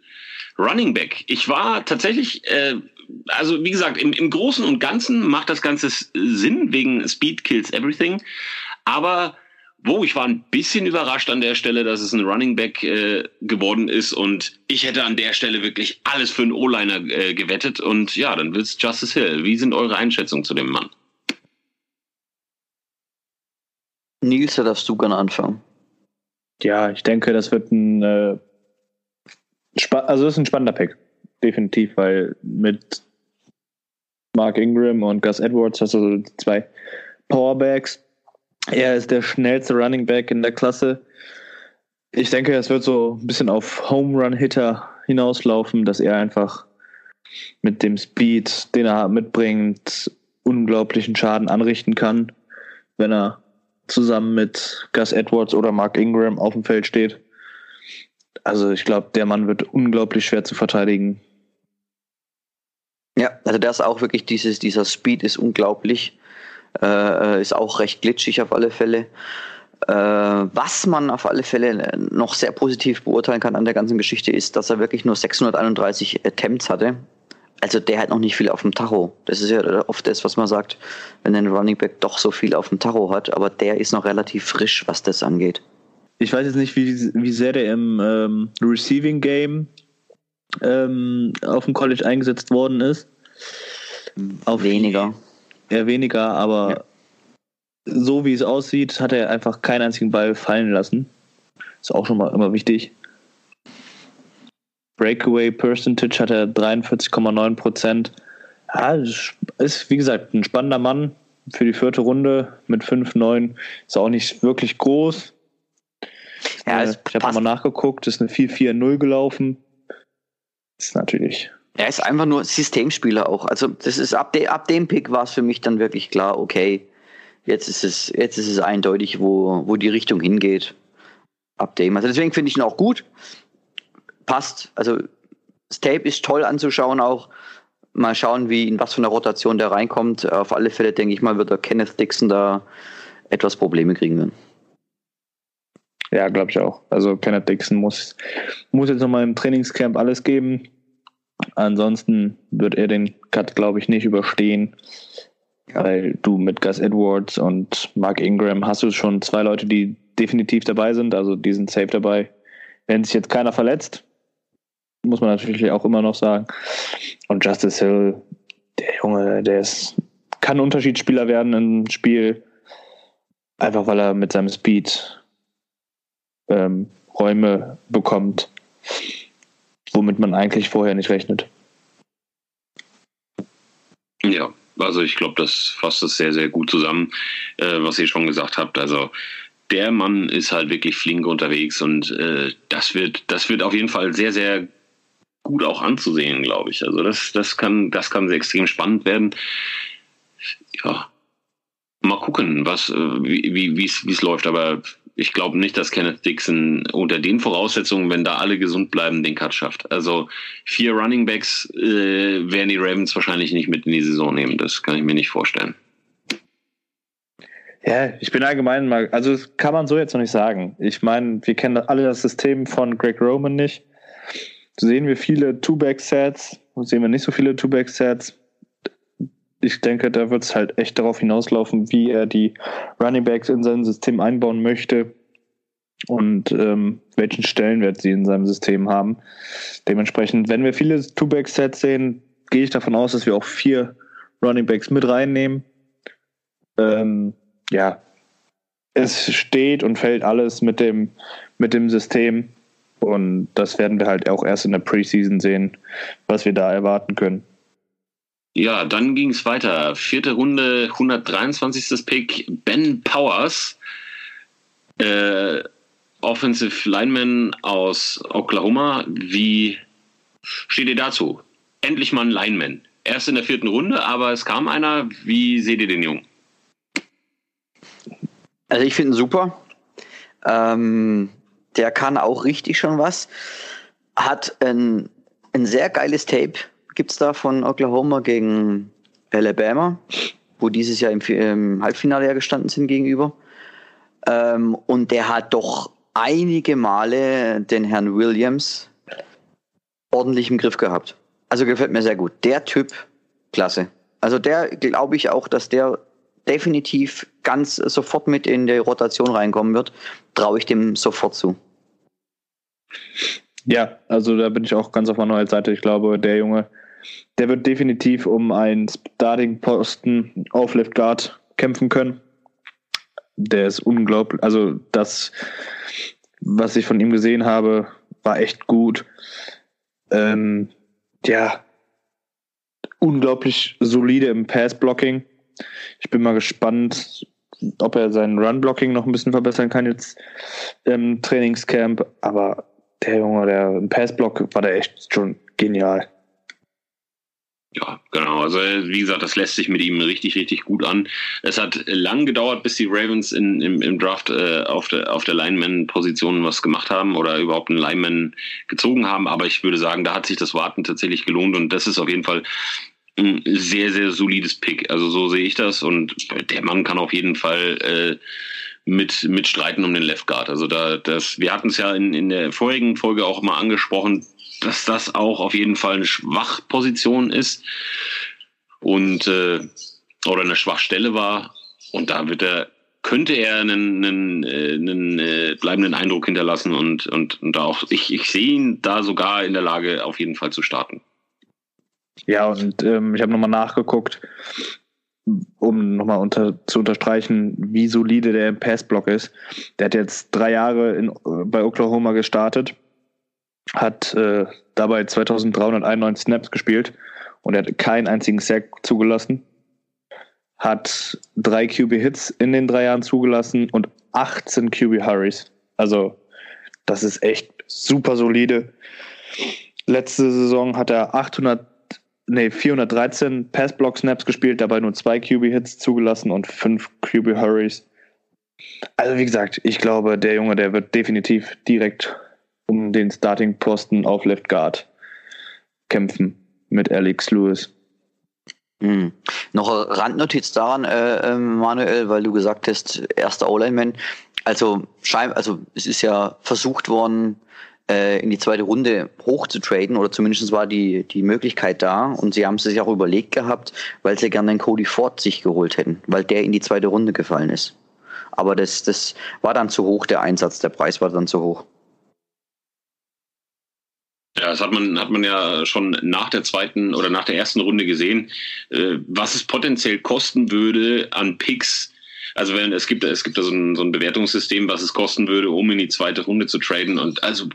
Running Back. Ich war tatsächlich, äh, also wie gesagt, im, im Großen und Ganzen macht das Ganze Sinn wegen Speed Kills Everything. Aber wo ich war ein bisschen überrascht an der Stelle, dass es ein Running Back äh, geworden ist und ich hätte an der Stelle wirklich alles für einen O-Liner äh, gewettet und ja, dann wird's Justice Hill. Wie sind eure Einschätzungen zu dem Mann? Nils, da darfst du gerne anfangen. Ja, ich denke, das wird ein äh, also das ist ein spannender Pick, definitiv, weil mit Mark Ingram und Gus Edwards hast du so zwei Powerbacks, er ist der schnellste Running Back in der Klasse. Ich denke, es wird so ein bisschen auf Home Run Hitter hinauslaufen, dass er einfach mit dem Speed, den er mitbringt, unglaublichen Schaden anrichten kann, wenn er zusammen mit Gus Edwards oder Mark Ingram auf dem Feld steht. Also ich glaube, der Mann wird unglaublich schwer zu verteidigen. Ja, also der ist auch wirklich dieses, dieser Speed ist unglaublich. Äh, ist auch recht glitschig auf alle Fälle. Äh, was man auf alle Fälle noch sehr positiv beurteilen kann an der ganzen Geschichte ist, dass er wirklich nur 631 Attempts hatte. Also der hat noch nicht viel auf dem Tacho. Das ist ja oft das, was man sagt, wenn ein Running Back doch so viel auf dem Tacho hat, aber der ist noch relativ frisch, was das angeht. Ich weiß jetzt nicht, wie, wie sehr der im ähm, Receiving Game ähm, auf dem College eingesetzt worden ist. Auf weniger eher weniger, aber so wie es aussieht, hat er einfach keinen einzigen Ball fallen lassen. Ist auch schon mal immer wichtig. Breakaway Percentage hat er 43,9 Prozent. Ja, ist wie gesagt ein spannender Mann für die vierte Runde mit 5,9. Ist auch nicht wirklich groß. Ja, äh, ich habe mal nachgeguckt, ist eine 4-4-0 gelaufen. Ist natürlich. Er ist einfach nur Systemspieler auch. Also das ist ab, de, ab dem Pick war es für mich dann wirklich klar, okay, jetzt ist es, jetzt ist es eindeutig, wo, wo die Richtung hingeht. Ab dem. Also deswegen finde ich ihn auch gut. Passt. Also das Tape ist toll anzuschauen auch. Mal schauen, wie in was für einer Rotation der reinkommt. Auf alle Fälle denke ich mal, wird der Kenneth Dixon da etwas Probleme kriegen werden. Ja, glaube ich auch. Also Kenneth Dixon muss, muss jetzt nochmal im Trainingscamp alles geben. Ansonsten wird er den Cut, glaube ich, nicht überstehen. Ja. Weil du mit Gus Edwards und Mark Ingram hast du schon zwei Leute, die definitiv dabei sind. Also die sind safe dabei. Wenn sich jetzt keiner verletzt, muss man natürlich auch immer noch sagen. Und Justice Hill, der Junge, der ist, kann Unterschiedsspieler werden im Spiel. Einfach weil er mit seinem Speed ähm, Räume bekommt, womit man eigentlich vorher nicht rechnet. Ja, also ich glaube, das fasst es sehr, sehr gut zusammen, äh, was ihr schon gesagt habt. Also der Mann ist halt wirklich flink unterwegs und äh, das wird, das wird auf jeden Fall sehr, sehr gut auch anzusehen, glaube ich. Also das, das kann, das kann sehr extrem spannend werden. Ja, mal gucken, was, äh, wie, wie es läuft. Aber ich glaube nicht, dass Kenneth Dixon unter den Voraussetzungen, wenn da alle gesund bleiben, den Cut schafft. Also vier Running Backs äh, werden die Ravens wahrscheinlich nicht mit in die Saison nehmen. Das kann ich mir nicht vorstellen. Ja, ich bin allgemein mal, also das kann man so jetzt noch nicht sagen. Ich meine, wir kennen alle das System von Greg Roman nicht. Sehen wir viele Two-Back-Sets, sehen wir nicht so viele Two-Back-Sets ich denke, da wird es halt echt darauf hinauslaufen, wie er die Running Backs in sein System einbauen möchte und ähm, welchen Stellenwert sie in seinem System haben. Dementsprechend, wenn wir viele Two-Back-Sets sehen, gehe ich davon aus, dass wir auch vier Running Backs mit reinnehmen. Ähm, ja, es steht und fällt alles mit dem, mit dem System. Und das werden wir halt auch erst in der Preseason sehen, was wir da erwarten können. Ja, dann ging es weiter. Vierte Runde, 123. Pick, Ben Powers, äh, Offensive Lineman aus Oklahoma. Wie steht ihr dazu? Endlich mal ein Lineman. Erst in der vierten Runde, aber es kam einer. Wie seht ihr den Jungen? Also ich finde ihn super. Ähm, der kann auch richtig schon was. Hat ein, ein sehr geiles Tape gibt es da von Oklahoma gegen Alabama, wo dieses Jahr im, im Halbfinale ja gestanden sind gegenüber. Ähm, und der hat doch einige Male den Herrn Williams ordentlich im Griff gehabt. Also gefällt mir sehr gut. Der Typ, klasse. Also der glaube ich auch, dass der definitiv ganz sofort mit in die Rotation reinkommen wird. Traue ich dem sofort zu. Ja, also da bin ich auch ganz auf meiner Seite. Ich glaube, der Junge der wird definitiv um einen Starting-Posten auf Left Guard kämpfen können. Der ist unglaublich, also das, was ich von ihm gesehen habe, war echt gut. Ähm, ja, unglaublich solide im Pass-Blocking. Ich bin mal gespannt, ob er sein Run-Blocking noch ein bisschen verbessern kann jetzt im Trainingscamp. Aber der Junge, der im Pass-Block war der echt schon genial. Ja, genau. Also wie gesagt, das lässt sich mit ihm richtig, richtig gut an. Es hat lang gedauert, bis die Ravens in, im, im Draft äh, auf der, auf der Lineman-Position was gemacht haben oder überhaupt einen Lineman gezogen haben. Aber ich würde sagen, da hat sich das Warten tatsächlich gelohnt und das ist auf jeden Fall ein sehr, sehr solides Pick. Also so sehe ich das und der Mann kann auf jeden Fall äh, mit, mit streiten um den Left Guard. Also da, das, wir hatten es ja in, in der vorigen Folge auch mal angesprochen, dass das auch auf jeden Fall eine Schwachposition ist und äh, oder eine Schwachstelle war. Und da wird er, könnte er einen, einen, äh, einen äh, bleibenden Eindruck hinterlassen und, und, und auch, ich, ich sehe ihn da sogar in der Lage, auf jeden Fall zu starten. Ja, und ähm, ich habe nochmal nachgeguckt. um nochmal unter, zu unterstreichen, wie solide der Passblock ist. Der hat jetzt drei Jahre in, bei Oklahoma gestartet, hat äh, dabei 2391 Snaps gespielt und er hat keinen einzigen Sack zugelassen. Hat drei QB-Hits in den drei Jahren zugelassen und 18 QB-Hurries. Also, das ist echt super solide. Letzte Saison hat er 800 nee, 413 Pass-Block-Snaps gespielt, dabei nur zwei QB-Hits zugelassen und fünf QB-Hurries. Also wie gesagt, ich glaube, der Junge, der wird definitiv direkt um den Starting-Posten auf Left Guard kämpfen mit Alex Lewis. Hm. Noch eine Randnotiz daran, äh, ähm, Manuel, weil du gesagt hast, erster O-Line-Man. Also, also es ist ja versucht worden, äh, in die zweite Runde hoch zu traden oder zumindest war die, die Möglichkeit da und sie haben es sich auch überlegt gehabt, weil sie gerne den Cody Ford sich geholt hätten, weil der in die zweite Runde gefallen ist. Aber das, das war dann zu hoch, der Einsatz, der Preis war dann zu hoch. Ja, das hat man, hat man ja schon nach der zweiten oder nach der ersten Runde gesehen, äh, was es potenziell kosten würde an Picks, also wenn es gibt, es gibt da so ein, so ein Bewertungssystem, was es kosten würde, um in die zweite Runde zu traden. Und also,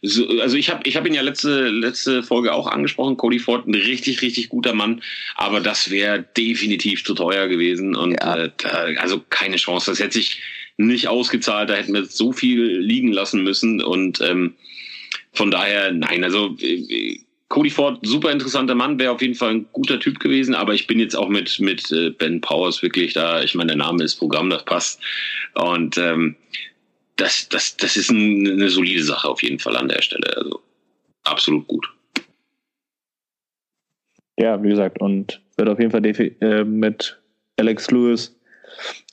so, also ich habe ich hab ihn ja letzte, letzte Folge auch angesprochen, Cody Ford, ein richtig, richtig guter Mann, aber das wäre definitiv zu teuer gewesen. Und ja. äh, da, also keine Chance. Das hätte sich nicht ausgezahlt, da hätten wir so viel liegen lassen müssen. Und ähm, von daher, nein, also äh, Cody Ford, super interessanter Mann, wäre auf jeden Fall ein guter Typ gewesen, aber ich bin jetzt auch mit, mit äh, Ben Powers wirklich da, ich meine, der Name ist Programm, das passt. Und ähm, das, das, das ist ein, eine solide Sache auf jeden Fall an der Stelle. Also absolut gut. Ja, wie gesagt, und wird auf jeden Fall äh, mit Alex Lewis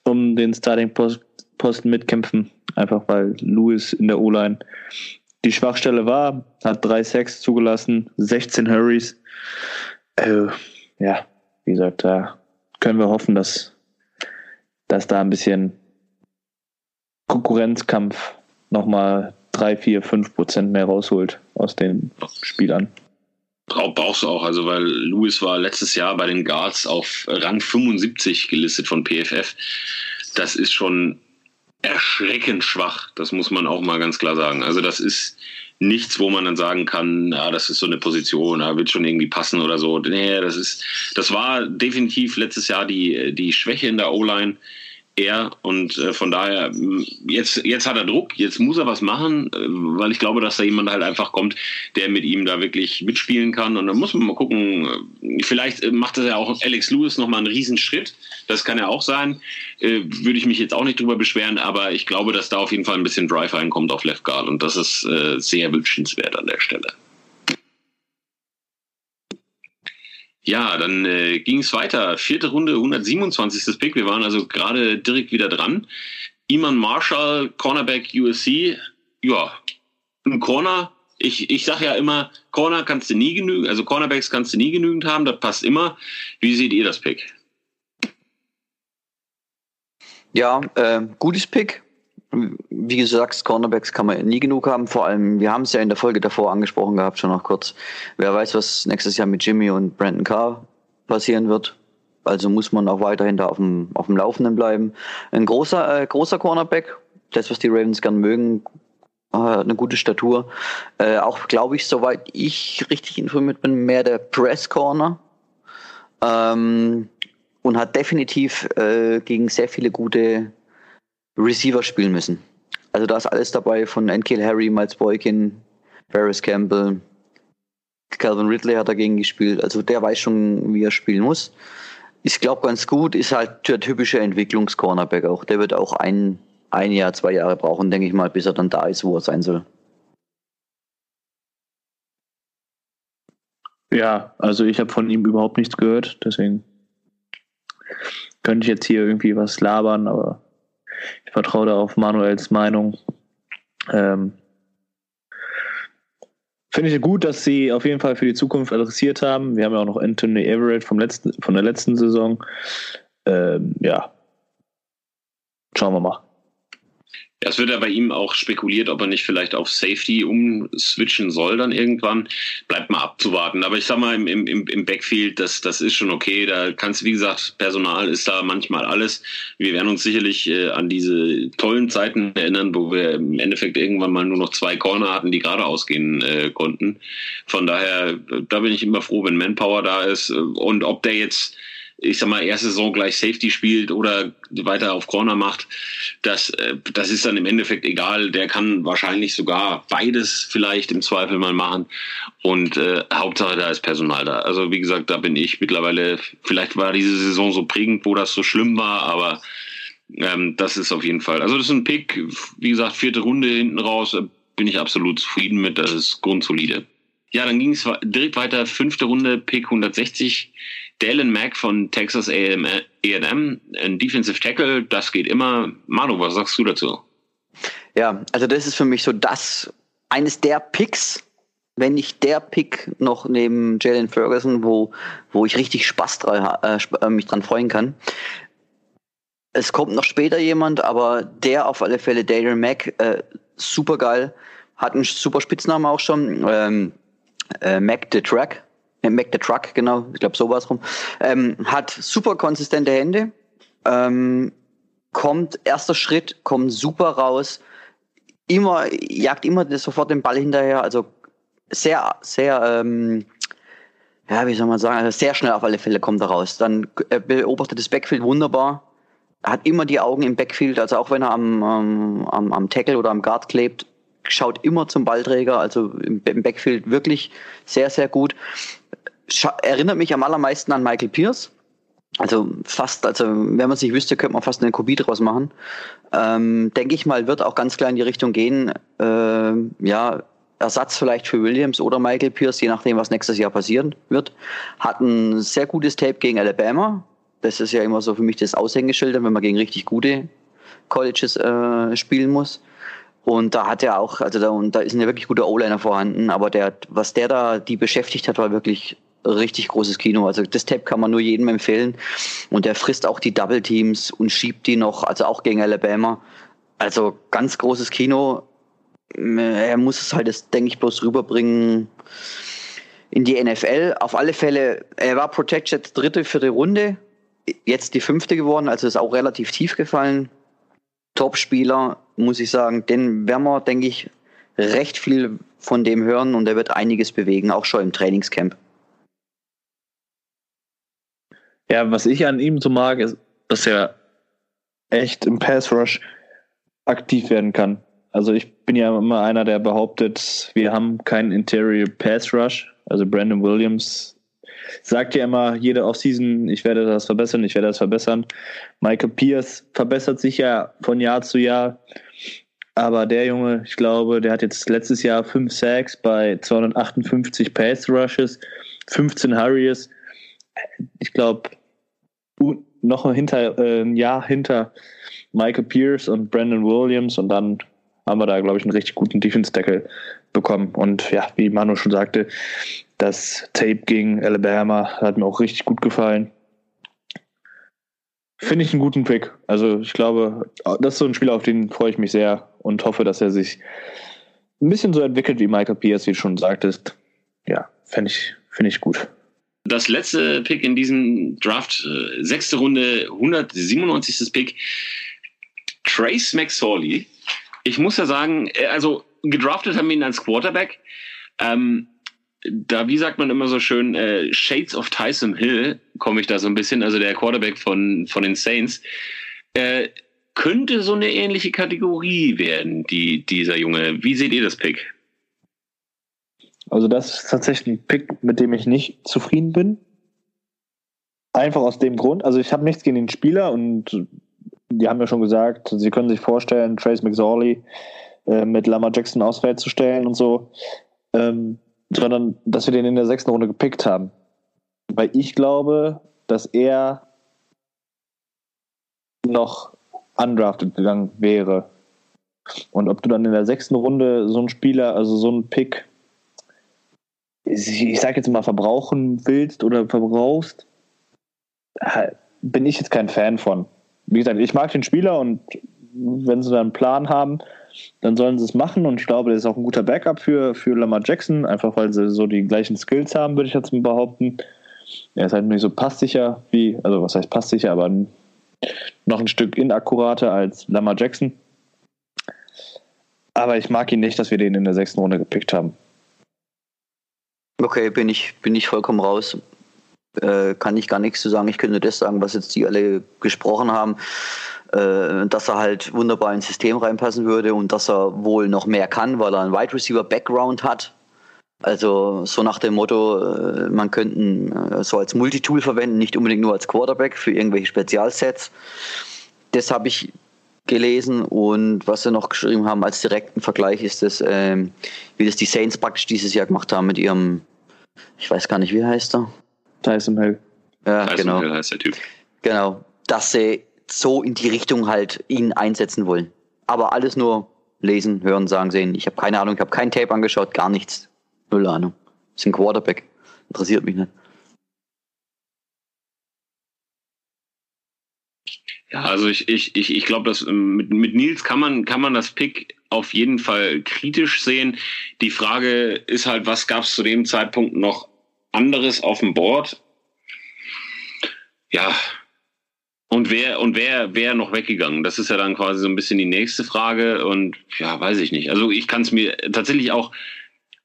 um den Starting-Posten mitkämpfen. Einfach weil Lewis in der O-Line die Schwachstelle war, hat drei Sacks zugelassen, 16 Hurries. Äh, ja, wie gesagt, da können wir hoffen, dass, dass da ein bisschen Konkurrenzkampf nochmal 3, 4, 5 Prozent mehr rausholt aus den Spielern. Brauchst du auch, also weil Lewis war letztes Jahr bei den Guards auf Rang 75 gelistet von PFF. Das ist schon erschreckend schwach. Das muss man auch mal ganz klar sagen. Also das ist nichts, wo man dann sagen kann, ja, das ist so eine Position, da wird schon irgendwie passen oder so. Nee, das ist, das war definitiv letztes Jahr die, die Schwäche in der O-Line er und äh, von daher jetzt jetzt hat er Druck, jetzt muss er was machen, äh, weil ich glaube, dass da jemand halt einfach kommt, der mit ihm da wirklich mitspielen kann und dann muss man mal gucken, äh, vielleicht äh, macht das ja auch Alex Lewis noch mal einen Riesenschritt, das kann ja auch sein, äh, würde ich mich jetzt auch nicht drüber beschweren, aber ich glaube, dass da auf jeden Fall ein bisschen Drive reinkommt auf Left Guard und das ist äh, sehr wünschenswert an der Stelle. Ja, dann äh, ging es weiter. Vierte Runde, 127. Pick. Wir waren also gerade direkt wieder dran. Iman Marshall, Cornerback USC. Ja, ein Corner. Ich, ich sage ja immer, Corner kannst du nie genügen, also Cornerbacks kannst du nie genügend haben, das passt immer. Wie seht ihr das Pick? Ja, äh, gutes Pick wie gesagt, Cornerbacks kann man nie genug haben. Vor allem, wir haben es ja in der Folge davor angesprochen gehabt, schon noch kurz. Wer weiß, was nächstes Jahr mit Jimmy und Brandon Carr passieren wird. Also muss man auch weiterhin da auf dem, auf dem Laufenden bleiben. Ein großer, äh, großer Cornerback, das, was die Ravens gern mögen, äh, eine gute Statur. Äh, auch, glaube ich, soweit ich richtig informiert bin, mehr der Press Corner. Ähm, und hat definitiv äh, gegen sehr viele gute Receiver spielen müssen. Also da ist alles dabei von Enkil Harry, Miles Boykin, Paris Campbell, Calvin Ridley hat dagegen gespielt. Also der weiß schon, wie er spielen muss. Ich glaube ganz gut, ist halt der typische Entwicklungscornerback auch. Der wird auch ein, ein Jahr, zwei Jahre brauchen, denke ich mal, bis er dann da ist, wo er sein soll. Ja, also ich habe von ihm überhaupt nichts gehört, deswegen könnte ich jetzt hier irgendwie was labern, aber ich vertraue da auf Manuels Meinung. Ähm, Finde ich gut, dass sie auf jeden Fall für die Zukunft adressiert haben. Wir haben ja auch noch Anthony Everett vom letzten, von der letzten Saison. Ähm, ja, schauen wir mal. Es wird ja bei ihm auch spekuliert, ob er nicht vielleicht auf Safety umswitchen soll dann irgendwann. Bleibt mal abzuwarten. Aber ich sag mal, im, im, im Backfield, das, das ist schon okay. Da kannst du, wie gesagt, Personal ist da manchmal alles. Wir werden uns sicherlich äh, an diese tollen Zeiten erinnern, wo wir im Endeffekt irgendwann mal nur noch zwei Corner hatten, die gerade ausgehen äh, konnten. Von daher, da bin ich immer froh, wenn Manpower da ist. Und ob der jetzt ich sag mal, erste Saison gleich Safety spielt oder weiter auf Corner macht, das, äh, das ist dann im Endeffekt egal. Der kann wahrscheinlich sogar beides vielleicht im Zweifel mal machen. Und äh, Hauptsache, da ist Personal da. Also wie gesagt, da bin ich mittlerweile, vielleicht war diese Saison so prägend, wo das so schlimm war, aber ähm, das ist auf jeden Fall. Also das ist ein Pick, wie gesagt, vierte Runde hinten raus, äh, bin ich absolut zufrieden mit, das ist grundsolide. Ja, dann ging es direkt weiter, fünfte Runde, Pick 160. Dalen Mack von Texas A&M, ein Defensive Tackle, das geht immer. Manu, was sagst du dazu? Ja, also das ist für mich so das, eines der Picks, wenn nicht der Pick noch neben Jalen Ferguson, wo, wo ich richtig Spaß dran, äh, äh, mich dran freuen kann. Es kommt noch später jemand, aber der auf alle Fälle, Dalen Mack, äh, super geil, hat einen super Spitznamen auch schon, ähm, äh, Mac the Track, Mac the Truck, genau, ich glaube sowas rum, ähm, hat super konsistente Hände, ähm, kommt, erster Schritt, kommt super raus, immer, jagt immer sofort den Ball hinterher, also sehr, sehr, ähm, ja, wie soll man sagen, also sehr schnell auf alle Fälle kommt er raus. Dann er beobachtet das Backfield wunderbar, hat immer die Augen im Backfield, also auch wenn er am, am, am Tackle oder am Guard klebt, schaut immer zum Ballträger, also im, Backfield wirklich sehr, sehr gut. Scha erinnert mich am allermeisten an Michael Pierce. Also fast, also wenn man sich wüsste, könnte man fast eine Kopie draus machen. Ähm, Denke ich mal, wird auch ganz klar in die Richtung gehen. Äh, ja, Ersatz vielleicht für Williams oder Michael Pierce, je nachdem, was nächstes Jahr passieren wird. Hat ein sehr gutes Tape gegen Alabama. Das ist ja immer so für mich das Aushängeschild, wenn man gegen richtig gute Colleges äh, spielen muss. Und da hat er auch, also da, und da ist ein wirklich guter O-Liner vorhanden, aber der, was der da die beschäftigt hat, war wirklich richtig großes Kino. Also das Tape kann man nur jedem empfehlen. Und er frisst auch die Double Teams und schiebt die noch, also auch gegen Alabama. Also ganz großes Kino. Er muss es halt, das denke ich, bloß rüberbringen in die NFL. Auf alle Fälle, er war Protected dritte, vierte Runde. Jetzt die fünfte geworden, also ist auch relativ tief gefallen. Top-Spieler, muss ich sagen. Den werden wir, denke ich, recht viel von dem hören und er wird einiges bewegen, auch schon im Trainingscamp. Ja, was ich an ihm so mag, ist, dass er echt im Pass Rush aktiv werden kann. Also ich bin ja immer einer, der behauptet, wir haben keinen Interior Pass Rush. Also Brandon Williams sagt ja immer, jede Offseason, ich werde das verbessern, ich werde das verbessern. Michael Pierce verbessert sich ja von Jahr zu Jahr. Aber der Junge, ich glaube, der hat jetzt letztes Jahr fünf Sacks bei 258 Pass Rushes, 15 Hurries. Ich glaube, noch hinter, äh, ein Jahr hinter Michael Pierce und Brandon Williams und dann haben wir da, glaube ich, einen richtig guten Defense-Tackle bekommen. Und ja, wie Manu schon sagte, das Tape gegen Alabama hat mir auch richtig gut gefallen. Finde ich einen guten Pick. Also ich glaube, das ist so ein Spieler, auf den freue ich mich sehr und hoffe, dass er sich ein bisschen so entwickelt, wie Michael Pierce, wie du schon sagtest. Ja, finde ich, finde ich gut. Das letzte Pick in diesem Draft, äh, sechste Runde, 197. Pick, Trace McSorley. Ich muss ja sagen, äh, also gedraftet haben wir ihn als Quarterback. Ähm, da, wie sagt man immer so schön, äh, Shades of Tyson Hill, komme ich da so ein bisschen, also der Quarterback von, von den Saints, äh, könnte so eine ähnliche Kategorie werden, die, dieser Junge. Wie seht ihr das Pick? Also das ist tatsächlich ein Pick, mit dem ich nicht zufrieden bin. Einfach aus dem Grund, also ich habe nichts gegen den Spieler und die haben ja schon gesagt, sie können sich vorstellen, Trace McSorley äh, mit Lamar Jackson auswählt zu stellen und so. Ähm, sondern dass wir den in der sechsten Runde gepickt haben. Weil ich glaube, dass er noch undrafted gegangen wäre. Und ob du dann in der sechsten Runde so einen Spieler, also so einen Pick, ich sag jetzt mal, verbrauchen willst oder verbrauchst, bin ich jetzt kein Fan von. Wie gesagt, ich mag den Spieler und wenn sie da einen Plan haben, dann sollen sie es machen und ich glaube, das ist auch ein guter Backup für, für Lamar Jackson, einfach weil sie so die gleichen Skills haben, würde ich jetzt mal behaupten. Er ist halt nicht so passsicher wie, also was heißt passsicher, aber noch ein Stück inakkurater als Lamar Jackson. Aber ich mag ihn nicht, dass wir den in der sechsten Runde gepickt haben. Okay, bin ich, bin ich vollkommen raus. Äh, kann ich gar nichts zu sagen. Ich könnte das sagen, was jetzt die alle gesprochen haben, dass er halt wunderbar ins System reinpassen würde und dass er wohl noch mehr kann, weil er einen Wide Receiver Background hat. Also so nach dem Motto, äh, man könnte ihn äh, so als Multitool verwenden, nicht unbedingt nur als Quarterback für irgendwelche Spezialsets. Das habe ich gelesen und was sie noch geschrieben haben als direkten Vergleich ist das, ähm, wie das die Saints praktisch dieses Jahr gemacht haben mit ihrem, ich weiß gar nicht, wie heißt er? Tyson Hill. Ja, Tyson genau. Hill heißt der Typ. Genau, dass sie so in die Richtung halt ihn einsetzen wollen. Aber alles nur lesen, hören, sagen, sehen. Ich habe keine Ahnung, ich habe kein Tape angeschaut, gar nichts. Null Ahnung. ist ein Quarterback. Interessiert mich nicht. Ja, also ich, ich, ich, ich glaube, dass ähm, mit, mit Nils kann man, kann man das Pick auf jeden Fall kritisch sehen. Die Frage ist halt, was gab es zu dem Zeitpunkt noch anderes auf dem Board? Ja. Und wer, und wer, wer noch weggegangen? Das ist ja dann quasi so ein bisschen die nächste Frage. Und ja, weiß ich nicht. Also ich kann es mir tatsächlich auch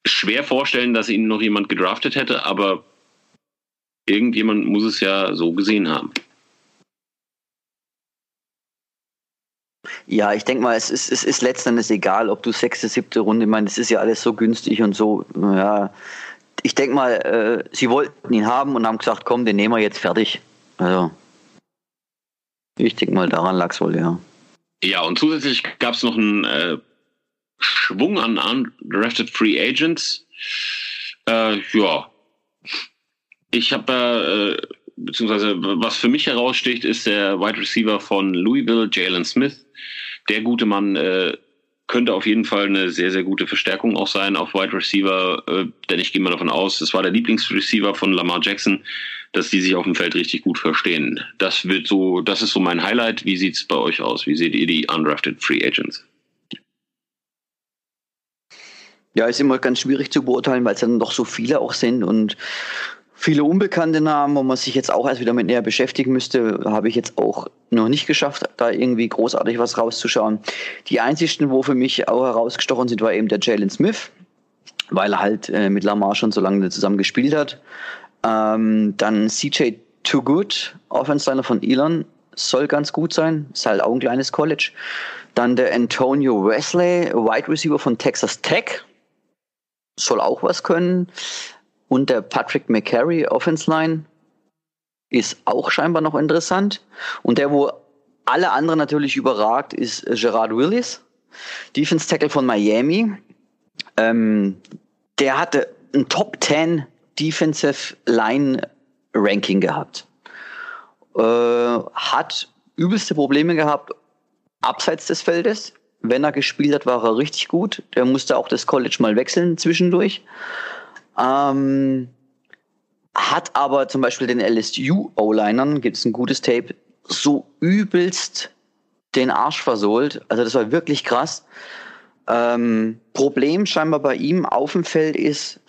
schwer vorstellen, dass ihn noch jemand gedraftet hätte, aber irgendjemand muss es ja so gesehen haben. Ja, ich denke mal, es ist, es ist letzten Endes egal, ob du sechste, siebte Runde, ich meine, es ist ja alles so günstig und so, ja. Ich denke mal, äh, sie wollten ihn haben und haben gesagt, komm, den nehmen wir jetzt fertig. Also, ich denke mal, daran lag es wohl, ja. Ja, und zusätzlich gab es noch einen äh, Schwung an undrafted Free Agents. Äh, ja, ich habe, äh, beziehungsweise was für mich heraussticht, ist der Wide Receiver von Louisville, Jalen Smith. Der gute Mann äh, könnte auf jeden Fall eine sehr, sehr gute Verstärkung auch sein auf Wide Receiver, äh, denn ich gehe mal davon aus, das war der Lieblingsreceiver von Lamar Jackson, dass die sich auf dem Feld richtig gut verstehen. Das wird so, das ist so mein Highlight. Wie sieht's bei euch aus? Wie seht ihr die undrafted Free Agents? Ja, ist immer ganz schwierig zu beurteilen, weil es dann doch so viele auch sind und viele unbekannte Namen, wo man sich jetzt auch erst wieder mit näher beschäftigen müsste, habe ich jetzt auch noch nicht geschafft, da irgendwie großartig was rauszuschauen. Die einzigsten, wo für mich auch herausgestochen sind, war eben der Jalen Smith, weil er halt äh, mit Lamar schon so lange zusammen gespielt hat. Ähm, dann CJ Too Good, Offense-Liner von Elon, soll ganz gut sein, ist halt auch ein kleines College. Dann der Antonio Wesley, Wide Receiver von Texas Tech, soll auch was können. Und der Patrick McCary, Offense Line, ist auch scheinbar noch interessant. Und der, wo alle anderen natürlich überragt, ist Gerard Willis, Defense Tackle von Miami. Ähm, der hatte ein Top 10 Defensive Line Ranking gehabt. Äh, hat übelste Probleme gehabt abseits des Feldes. Wenn er gespielt hat, war er richtig gut. Der musste auch das College mal wechseln zwischendurch. Ähm, hat aber zum Beispiel den LSU-O-Linern, gibt es ein gutes Tape, so übelst den Arsch versohlt. Also das war wirklich krass. Ähm, Problem scheinbar bei ihm auf dem Feld ist,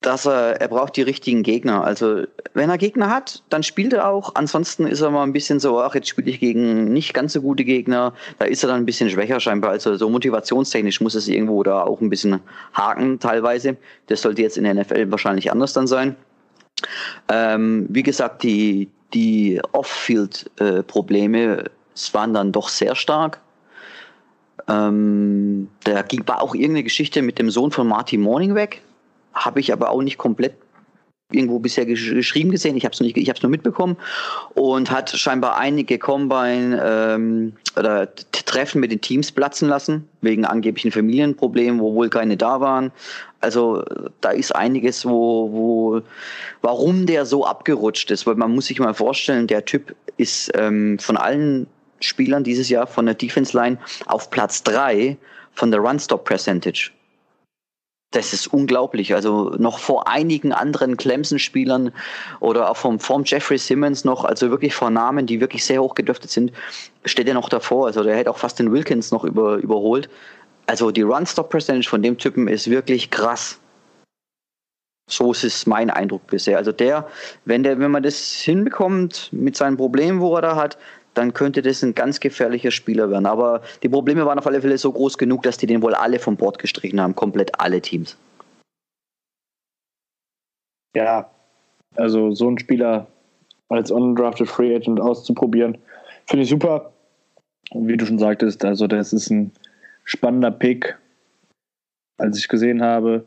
dass er, er braucht die richtigen Gegner. Also wenn er Gegner hat, dann spielt er auch. Ansonsten ist er mal ein bisschen so, ach, jetzt spiele ich gegen nicht ganz so gute Gegner. Da ist er dann ein bisschen schwächer scheinbar. Also so motivationstechnisch muss es irgendwo da auch ein bisschen haken teilweise. Das sollte jetzt in der NFL wahrscheinlich anders dann sein. Ähm, wie gesagt, die, die Off-Field-Probleme, es waren dann doch sehr stark. Ähm, da ging, war auch irgendeine Geschichte mit dem Sohn von Marty Morning weg habe ich aber auch nicht komplett irgendwo bisher gesch geschrieben gesehen. Ich habe es nicht, nur mitbekommen und hat scheinbar einige Combine ähm, oder Treffen mit den Teams platzen lassen wegen angeblichen Familienproblemen, wo wohl keine da waren. Also da ist einiges, wo, wo warum der so abgerutscht ist, weil man muss sich mal vorstellen, der Typ ist ähm, von allen Spielern dieses Jahr von der Defense Line auf Platz drei von der Run Stop Percentage. Das ist unglaublich. Also noch vor einigen anderen Clemson-Spielern oder auch vom, vom Jeffrey Simmons noch, also wirklich vor Namen, die wirklich sehr hoch gedöftet sind, steht er noch davor. Also der hätte auch fast den Wilkins noch über, überholt. Also die Run-Stop-Percentage von dem Typen ist wirklich krass. So ist es mein Eindruck bisher. Also der, wenn der, wenn man das hinbekommt mit seinen Problemen, wo er da hat, dann könnte das ein ganz gefährlicher Spieler werden. Aber die Probleme waren auf alle Fälle so groß genug, dass die den wohl alle vom Bord gestrichen haben, komplett alle Teams. Ja, also so ein Spieler als undrafted Free Agent auszuprobieren, finde ich super. Und wie du schon sagtest, also das ist ein spannender Pick, als ich gesehen habe.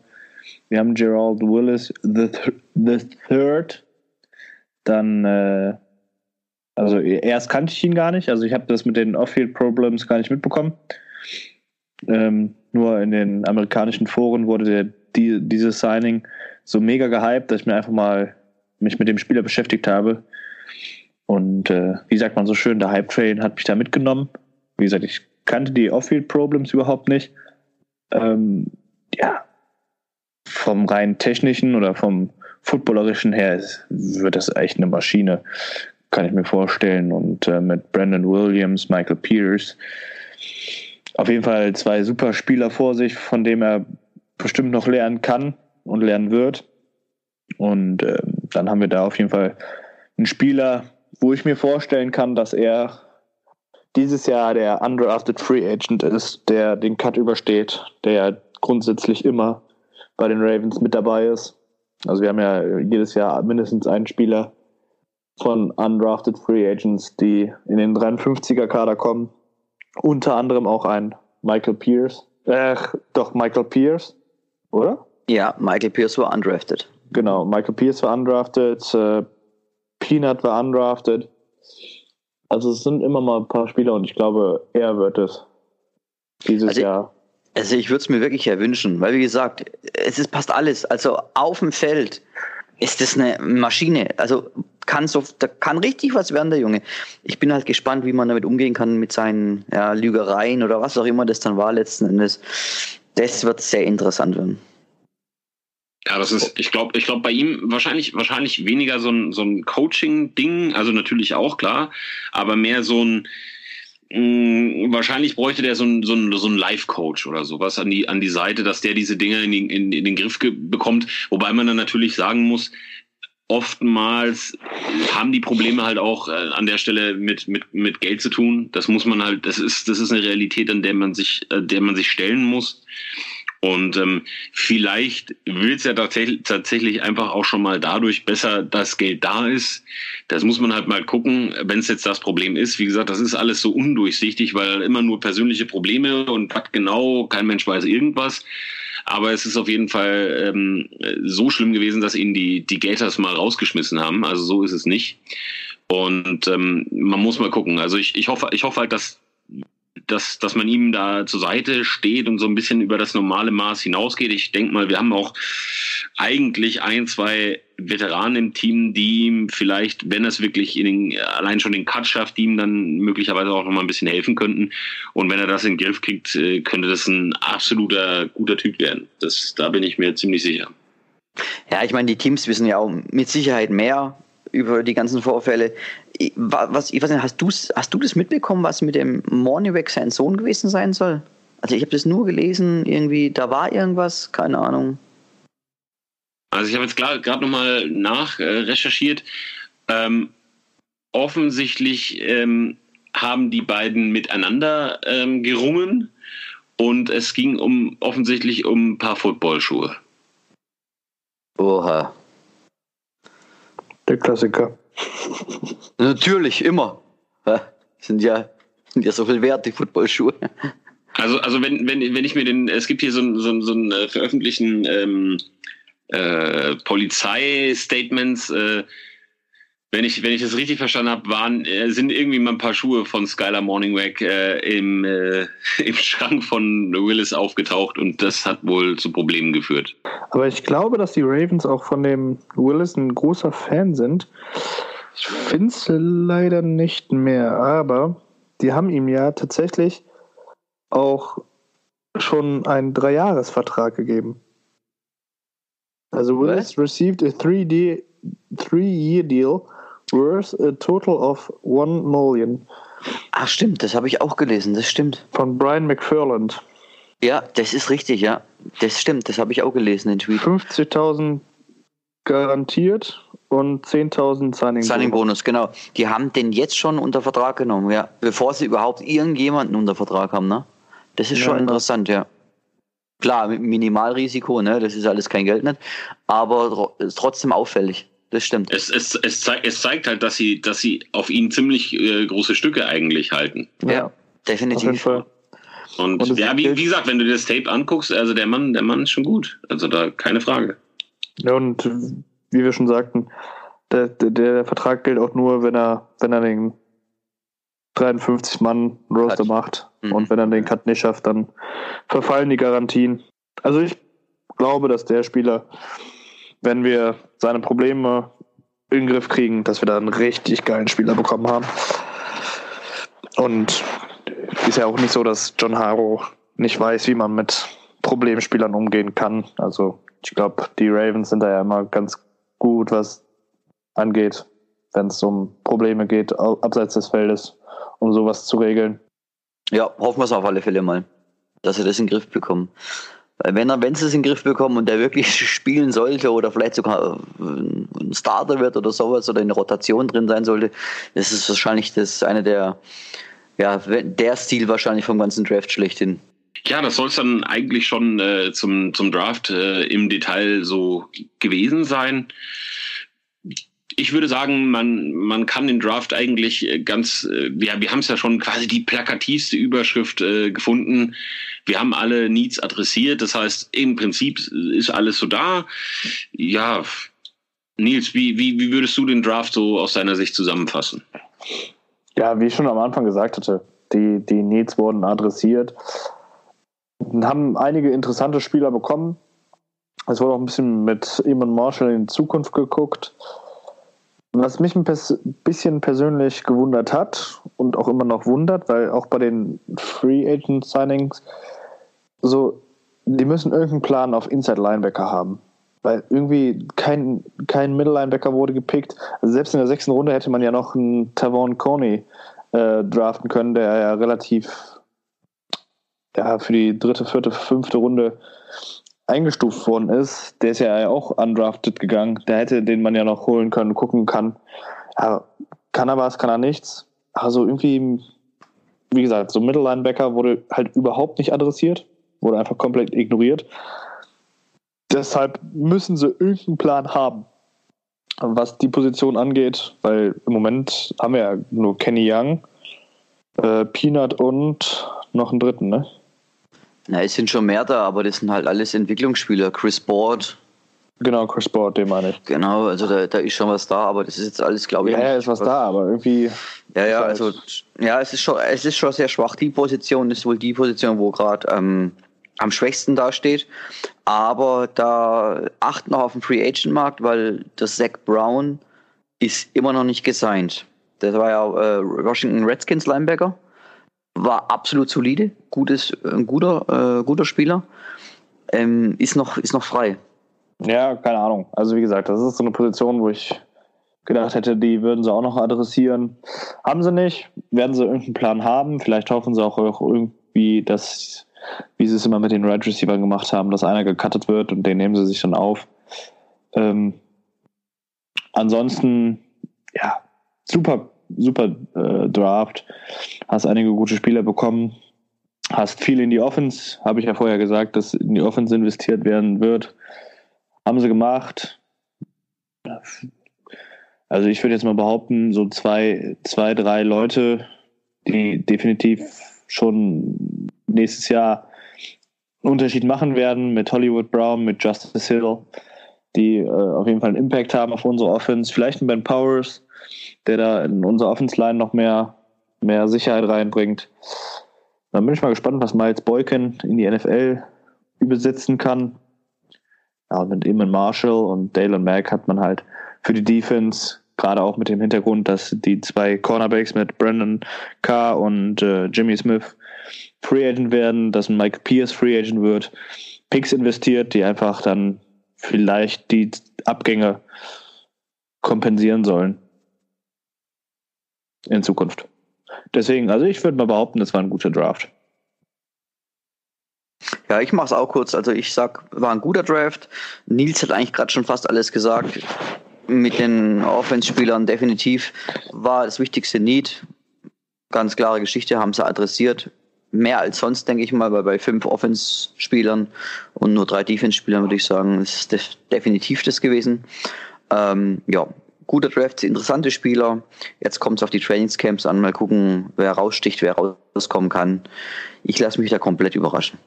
Wir haben Gerald Willis, the, th the Third. Dann äh, also erst kannte ich ihn gar nicht. Also ich habe das mit den Off-Field-Problems gar nicht mitbekommen. Ähm, nur in den amerikanischen Foren wurde der, die, dieses Signing so mega gehypt, dass ich mir einfach mal mich mit dem Spieler beschäftigt habe. Und äh, wie sagt man so schön, der Hype-Train hat mich da mitgenommen. Wie gesagt, ich kannte die Off-Field-Problems überhaupt nicht. Ähm, ja, vom rein technischen oder vom footballerischen her wird das echt eine Maschine kann ich mir vorstellen. Und äh, mit Brandon Williams, Michael Pierce. Auf jeden Fall zwei super Spieler vor sich, von dem er bestimmt noch lernen kann und lernen wird. Und äh, dann haben wir da auf jeden Fall einen Spieler, wo ich mir vorstellen kann, dass er dieses Jahr der undrafted Free Agent ist, der den Cut übersteht, der grundsätzlich immer bei den Ravens mit dabei ist. Also wir haben ja jedes Jahr mindestens einen Spieler, von undrafted Free Agents, die in den 53er Kader kommen. Unter anderem auch ein Michael Pierce. Äh, doch, Michael Pierce, oder? Ja, Michael Pierce war undrafted. Genau, Michael Pierce war undrafted, äh, Peanut war undrafted. Also es sind immer mal ein paar Spieler und ich glaube, er wird es dieses also Jahr. Also ich würde es mir wirklich erwünschen, weil wie gesagt, es ist, passt alles. Also auf dem Feld ist das eine Maschine. Also kann so, da kann richtig was werden, der Junge. Ich bin halt gespannt, wie man damit umgehen kann mit seinen ja, Lügereien oder was auch immer das dann war letzten Endes. Das wird sehr interessant werden. Ja, das ist, ich glaube, ich glaube bei ihm wahrscheinlich, wahrscheinlich weniger so ein, so ein Coaching-Ding, also natürlich auch klar, aber mehr so ein, mm, wahrscheinlich bräuchte der so ein, so ein, so ein Life-Coach oder sowas an die, an die Seite, dass der diese Dinge in, in, in den Griff bekommt, wobei man dann natürlich sagen muss, oftmals haben die Probleme halt auch äh, an der Stelle mit, mit, mit Geld zu tun. Das muss man halt, das ist, das ist eine Realität, an der man sich, äh, der man sich stellen muss. Und ähm, vielleicht will es ja tatsächlich, einfach auch schon mal dadurch besser, dass Geld da ist. Das muss man halt mal gucken, wenn es jetzt das Problem ist. Wie gesagt, das ist alles so undurchsichtig, weil immer nur persönliche Probleme und was genau, kein Mensch weiß irgendwas. Aber es ist auf jeden Fall ähm, so schlimm gewesen, dass ihn die, die Gators mal rausgeschmissen haben. Also so ist es nicht. Und ähm, man muss mal gucken. Also ich, ich hoffe, ich hoffe halt, dass dass, dass man ihm da zur Seite steht und so ein bisschen über das normale Maß hinausgeht. Ich denke mal, wir haben auch eigentlich ein, zwei Veteranen im Team, die ihm vielleicht, wenn es wirklich in den, allein schon den Cut schafft, die ihm dann möglicherweise auch noch mal ein bisschen helfen könnten. Und wenn er das in den Griff kriegt, äh, könnte das ein absoluter guter Typ werden. Das, da bin ich mir ziemlich sicher. Ja, ich meine, die Teams wissen ja auch mit Sicherheit mehr über die ganzen Vorfälle. Was, ich weiß nicht, hast, hast du das mitbekommen, was mit dem Morningweg sein Sohn gewesen sein soll? Also ich habe das nur gelesen, irgendwie, da war irgendwas, keine Ahnung. Also ich habe jetzt gerade nochmal nach äh. Ähm, offensichtlich ähm, haben die beiden miteinander ähm, gerungen und es ging um offensichtlich um ein paar Footballschuhe. Oha. Der Klassiker. Natürlich, immer. Sind ja, sind ja so viel wert, die Footballschuhe. Also, also wenn, wenn, wenn ich mir den, es gibt hier so, so, so einen äh, veröffentlichten ähm, äh, Polizeistatements, äh, wenn ich, wenn ich das richtig verstanden habe, waren, äh, sind irgendwie mal ein paar Schuhe von Skylar Morningweg äh, im, äh, im Schrank von Willis aufgetaucht und das hat wohl zu Problemen geführt. Aber ich glaube, dass die Ravens auch von dem Willis ein großer Fan sind. Ich finde es leider nicht mehr, aber die haben ihm ja tatsächlich auch schon einen Dreijahresvertrag gegeben. Also Willis received a 3D, three-year deal worth a total of 1 million. Ach stimmt, das habe ich auch gelesen, das stimmt. Von Brian McFarland. Ja, das ist richtig, ja. Das stimmt, das habe ich auch gelesen, den Tweet. 50.000 garantiert und 10.000 Signing, Signing Bonus, genau. Die haben den jetzt schon unter Vertrag genommen, ja. Bevor sie überhaupt irgendjemanden unter Vertrag haben, ne? Das ist schon Ja. interessant, ja. Klar, mit Minimalrisiko, ne? Das ist alles kein Geld nicht. Aber ist trotzdem auffällig. Das stimmt. Es, es, es, zeigt, es zeigt halt, dass sie, dass sie auf ihn ziemlich äh, große Stücke eigentlich halten. Ja, Ja, auf jeden definitiv. Fall. Und, Und ja, wie, wie gesagt, wenn du dir das Tape anguckst, also der Mann, der Mann ist schon gut. Also da keine Frage. Ja, und wie wir schon sagten, der, der, der Vertrag gilt auch nur, wenn er, wenn er den 53 Mann Roster Cut. macht. Mhm. Und wenn er den Cut nicht schafft, dann verfallen die Garantien. Also ich glaube, dass der Spieler, wenn wir seine Probleme in den Griff kriegen, dass wir da einen richtig geilen Spieler bekommen haben. Und ist ja auch nicht so, dass John Harrow nicht weiß, wie man mit Problemspielern umgehen kann. Also ich glaube, die Ravens sind da ja immer ganz gut, was angeht, wenn es um Probleme geht, abseits des Feldes, um sowas zu regeln. Ja, hoffen wir es auf alle Fälle mal, dass sie das in den Griff bekommen. Wenn er, wenn sie es in den Griff bekommen und der wirklich spielen sollte oder vielleicht sogar äh, ein Starter wird oder sowas oder in der Rotation drin sein sollte, das ist wahrscheinlich das eine der, ja, der Stil wahrscheinlich vom ganzen Draft schlechthin. Ja, das soll es dann eigentlich schon äh, zum, zum Draft äh, im Detail so gewesen sein. Ich würde sagen, man, man kann den Draft eigentlich äh, ganz, äh, ja, wir haben es ja schon quasi die plakativste Überschrift äh, gefunden. Wir haben alle Needs adressiert, das heißt, im Prinzip ist alles so da. Ja, Nils, wie, wie, wie würdest du den Draft so aus deiner Sicht zusammenfassen? Ja, wie ich schon am Anfang gesagt hatte, die, die Needs wurden adressiert. Haben einige interessante Spieler bekommen. Es wurde auch ein bisschen mit Eamon Marshall in Zukunft geguckt. Was mich ein bisschen persönlich gewundert hat und auch immer noch wundert, weil auch bei den Free Agent Signings so, die müssen irgendeinen Plan auf Inside Linebacker haben. Weil irgendwie kein, kein Middle Linebacker wurde gepickt. Also selbst in der sechsten Runde hätte man ja noch einen Tavon Coney äh, draften können, der ja relativ ja, für die dritte, vierte, fünfte Runde eingestuft worden ist. Der ist ja auch undrafted gegangen. Der hätte den man ja noch holen können, gucken kann. Ja, kann er was, kann er nichts. Also irgendwie, wie gesagt, so Middle Linebacker wurde halt überhaupt nicht adressiert, wurde einfach komplett ignoriert. Deshalb müssen sie irgendeinen Plan haben, was die Position angeht, weil im Moment haben wir ja nur Kenny Young, äh, Peanut und noch einen dritten, ne? Na, es sind schon mehr da, aber das sind halt alles Entwicklungsspieler. Chris Board, Genau, Chris Board, den meine ich. genau, also da, da ist schon was da, aber das ist jetzt alles, glaube ich. Ja, ja, ist was da, aber irgendwie. Ja, ja, also ja, es ist schon, es ist schon sehr schwach. Die Position ist wohl die Position, wo gerade ähm, am schwächsten dasteht. Aber da achten noch auf den Free Agent Markt, weil der Zach Brown ist immer noch nicht gesigned. Der war ja äh, Washington Redskins Linebacker, war absolut solide, gutes, ein guter, äh, guter Spieler, ähm, ist noch, ist noch frei. Ja, keine Ahnung. Also wie gesagt, das ist so eine Position, wo ich gedacht hätte, die würden sie auch noch adressieren. Haben sie nicht. Werden sie irgendeinen Plan haben. Vielleicht hoffen sie auch irgendwie, dass, wie sie es immer mit den Right Receivers gemacht haben, dass einer gecuttet wird und den nehmen sie sich dann auf. Ähm, ansonsten, ja, super, super äh, Draft. Hast einige gute Spieler bekommen. Hast viel in die Offense, habe ich ja vorher gesagt, dass in die Offense investiert werden wird. Haben sie gemacht. Also ich würde jetzt mal behaupten, so zwei, zwei, drei Leute, die definitiv schon nächstes Jahr einen Unterschied machen werden mit Hollywood Brown, mit Justice Hill, die äh, auf jeden Fall einen Impact haben auf unsere Offense. Vielleicht ein Ben Powers, der da in unsere Offense-Line noch mehr, mehr Sicherheit reinbringt. Dann bin ich mal gespannt, was Miles Boykin in die NFL übersetzen kann. Ja, mit Eamon Marshall und Dalen Mack hat man halt für die Defense, gerade auch mit dem Hintergrund, dass die zwei Cornerbacks mit Brandon Carr und äh, Jimmy Smith Free Agent werden, dass ein Mike Pierce Free Agent wird, Picks investiert, die einfach dann vielleicht die Abgänge kompensieren sollen. In Zukunft. Deswegen, also ich würde mal behaupten, das war ein guter Draft. Ja, ich mache es auch kurz. Also ich sag, war ein guter Draft. Nils hat eigentlich gerade schon fast alles gesagt. Mit den Offense-Spielern definitiv war das wichtigste Need. Ganz klare Geschichte, haben sie adressiert. Mehr als sonst, denke ich mal, weil bei fünf Offense-Spielern und nur drei Defense-Spielern würde ich sagen, ist das definitiv das gewesen. Ähm, ja, guter Draft, interessante Spieler. Jetzt kommt es auf die Trainingscamps an. Mal gucken, wer raussticht, wer rauskommen kann. Ich lasse mich da komplett überraschen.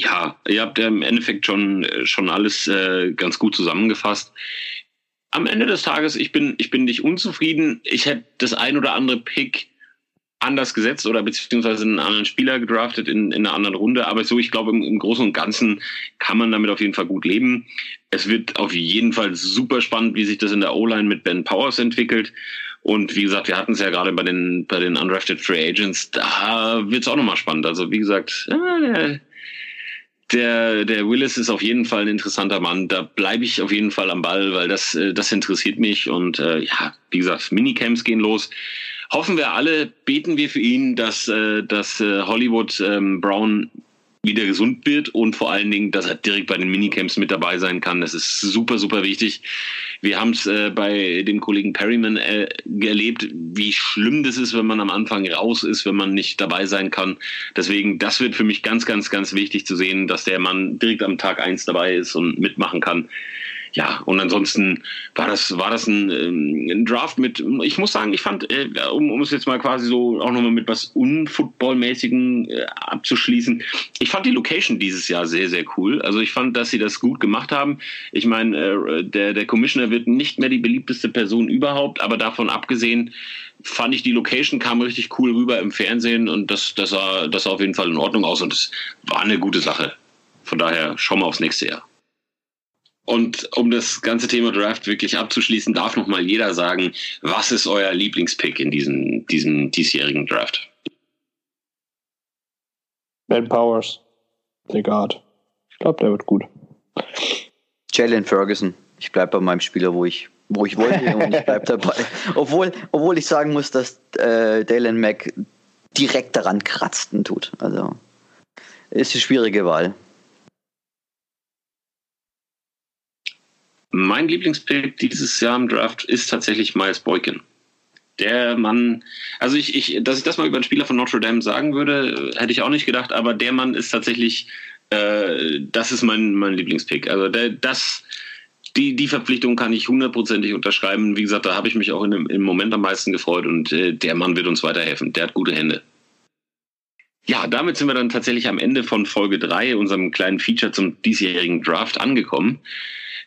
Ja, ihr habt ja im Endeffekt schon, schon alles äh, ganz gut zusammengefasst. Am Ende des Tages, ich bin, ich bin nicht unzufrieden. Ich hätte das ein oder andere Pick anders gesetzt oder beziehungsweise einen anderen Spieler gedraftet in, in einer anderen Runde. Aber so, ich glaube, im, im Großen und Ganzen kann man damit auf jeden Fall gut leben. Es wird auf jeden Fall super spannend, wie sich das in der O-Line mit Ben Powers entwickelt. Und wie gesagt, wir hatten es ja gerade bei den, bei den Undrafted Free Agents, da wird es auch nochmal spannend. Also wie gesagt, äh, der, der Willis ist auf jeden Fall ein interessanter Mann. Da bleibe ich auf jeden Fall am Ball, weil das, äh, das interessiert mich. Und äh, ja, wie gesagt, Minicamps gehen los hoffen wir alle, beten wir für ihn, dass, äh, dass äh, Hollywood ähm, Brown wieder gesund wird und vor allen Dingen, dass er direkt bei den Minicamps mit dabei sein kann. Das ist super, super wichtig. Wir haben es äh, bei dem Kollegen Perryman äh, erlebt, wie schlimm das ist, wenn man am Anfang raus ist, wenn man nicht dabei sein kann. Deswegen, das wird für mich ganz, ganz, ganz wichtig zu sehen, dass der Mann direkt am Tag eins dabei ist und mitmachen kann ja, und ansonsten war das, war das ein, ähm, ein Draft mit, ich muss sagen, ich fand, äh, um, um es jetzt mal quasi so auch nochmal mit was Unfootballmäßigen äh, abzuschließen, ich fand die Location dieses Jahr sehr, sehr cool. Also ich fand, dass sie das gut gemacht haben. Ich meine, äh, der, der Commissioner wird nicht mehr die beliebteste Person überhaupt, aber davon abgesehen, fand ich die Location kam richtig cool rüber im Fernsehen und das, das sah, das sah auf jeden Fall in Ordnung aus und es war eine gute Sache. Von daher schauen wir aufs nächste Jahr. Und um das ganze Thema Draft wirklich abzuschließen, darf noch mal jeder sagen, was ist euer Lieblingspick in diesem, diesem diesjährigen Draft? Ben Powers, der Guard. Ich glaube, der wird gut. Jalen Ferguson. Ich bleibe bei meinem Spieler, wo ich, wo ich wollte und ich bleibe dabei. Obwohl, obwohl ich sagen muss, dass äh, Dalen Mack direkt daran kratzten tut. Also ist eine schwierige Wahl. Mein Lieblingspick dieses Jahr im Draft ist tatsächlich Miles Boykin. Der Mann, also ich, ich, dass ich das mal über einen Spieler von Notre Dame sagen würde, hätte ich auch nicht gedacht, aber der Mann ist tatsächlich, äh, das ist mein, mein Lieblingspick. Also der, das, die, die Verpflichtung kann ich hundertprozentig unterschreiben. Wie gesagt, da habe ich mich auch in, im Moment am meisten gefreut und äh, der Mann wird uns weiterhelfen. Der hat gute Hände. Ja, damit sind wir dann tatsächlich am Ende von Folge 3, unserem kleinen Feature zum diesjährigen Draft, angekommen.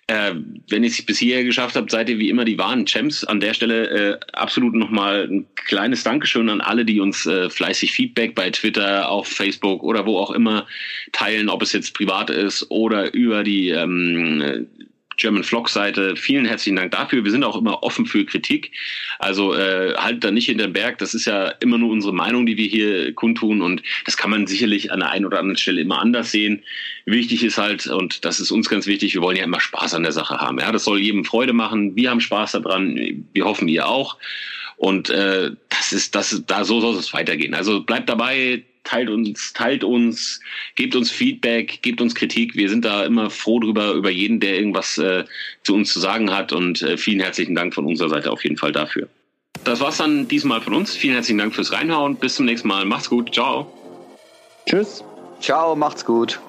Äh, wenn ihr es bis hierher geschafft habt, seid ihr wie immer die wahren Champs. An der Stelle äh, absolut nochmal ein kleines Dankeschön an alle, die uns äh, fleißig Feedback bei Twitter, auf Facebook oder wo auch immer teilen, ob es jetzt privat ist oder über die ähm, German Vlog Seite. Vielen herzlichen Dank dafür. Wir sind auch immer offen für Kritik. Also äh, halt da nicht hinter den Berg. Das ist ja immer nur unsere Meinung, die wir hier kundtun und das kann man sicherlich an der einen oder anderen Stelle immer anders sehen. Wichtig ist halt, und das ist uns ganz wichtig, wir wollen ja immer Spaß an der Sache haben. Ja, das soll jedem Freude machen. Wir haben Spaß daran. Wir hoffen, ihr auch. Und äh, das ist, das, da so soll es weitergehen. Also bleibt dabei, teilt uns, teilt uns, gebt uns Feedback, gebt uns Kritik. Wir sind da immer froh drüber, über jeden, der irgendwas äh, zu uns zu sagen hat. Und äh, vielen herzlichen Dank von unserer Seite auf jeden Fall dafür. Das war's dann diesmal von uns. Vielen herzlichen Dank fürs Reinhauen. Bis zum nächsten Mal. Macht's gut. Ciao. Tschüss. Ciao, macht's gut.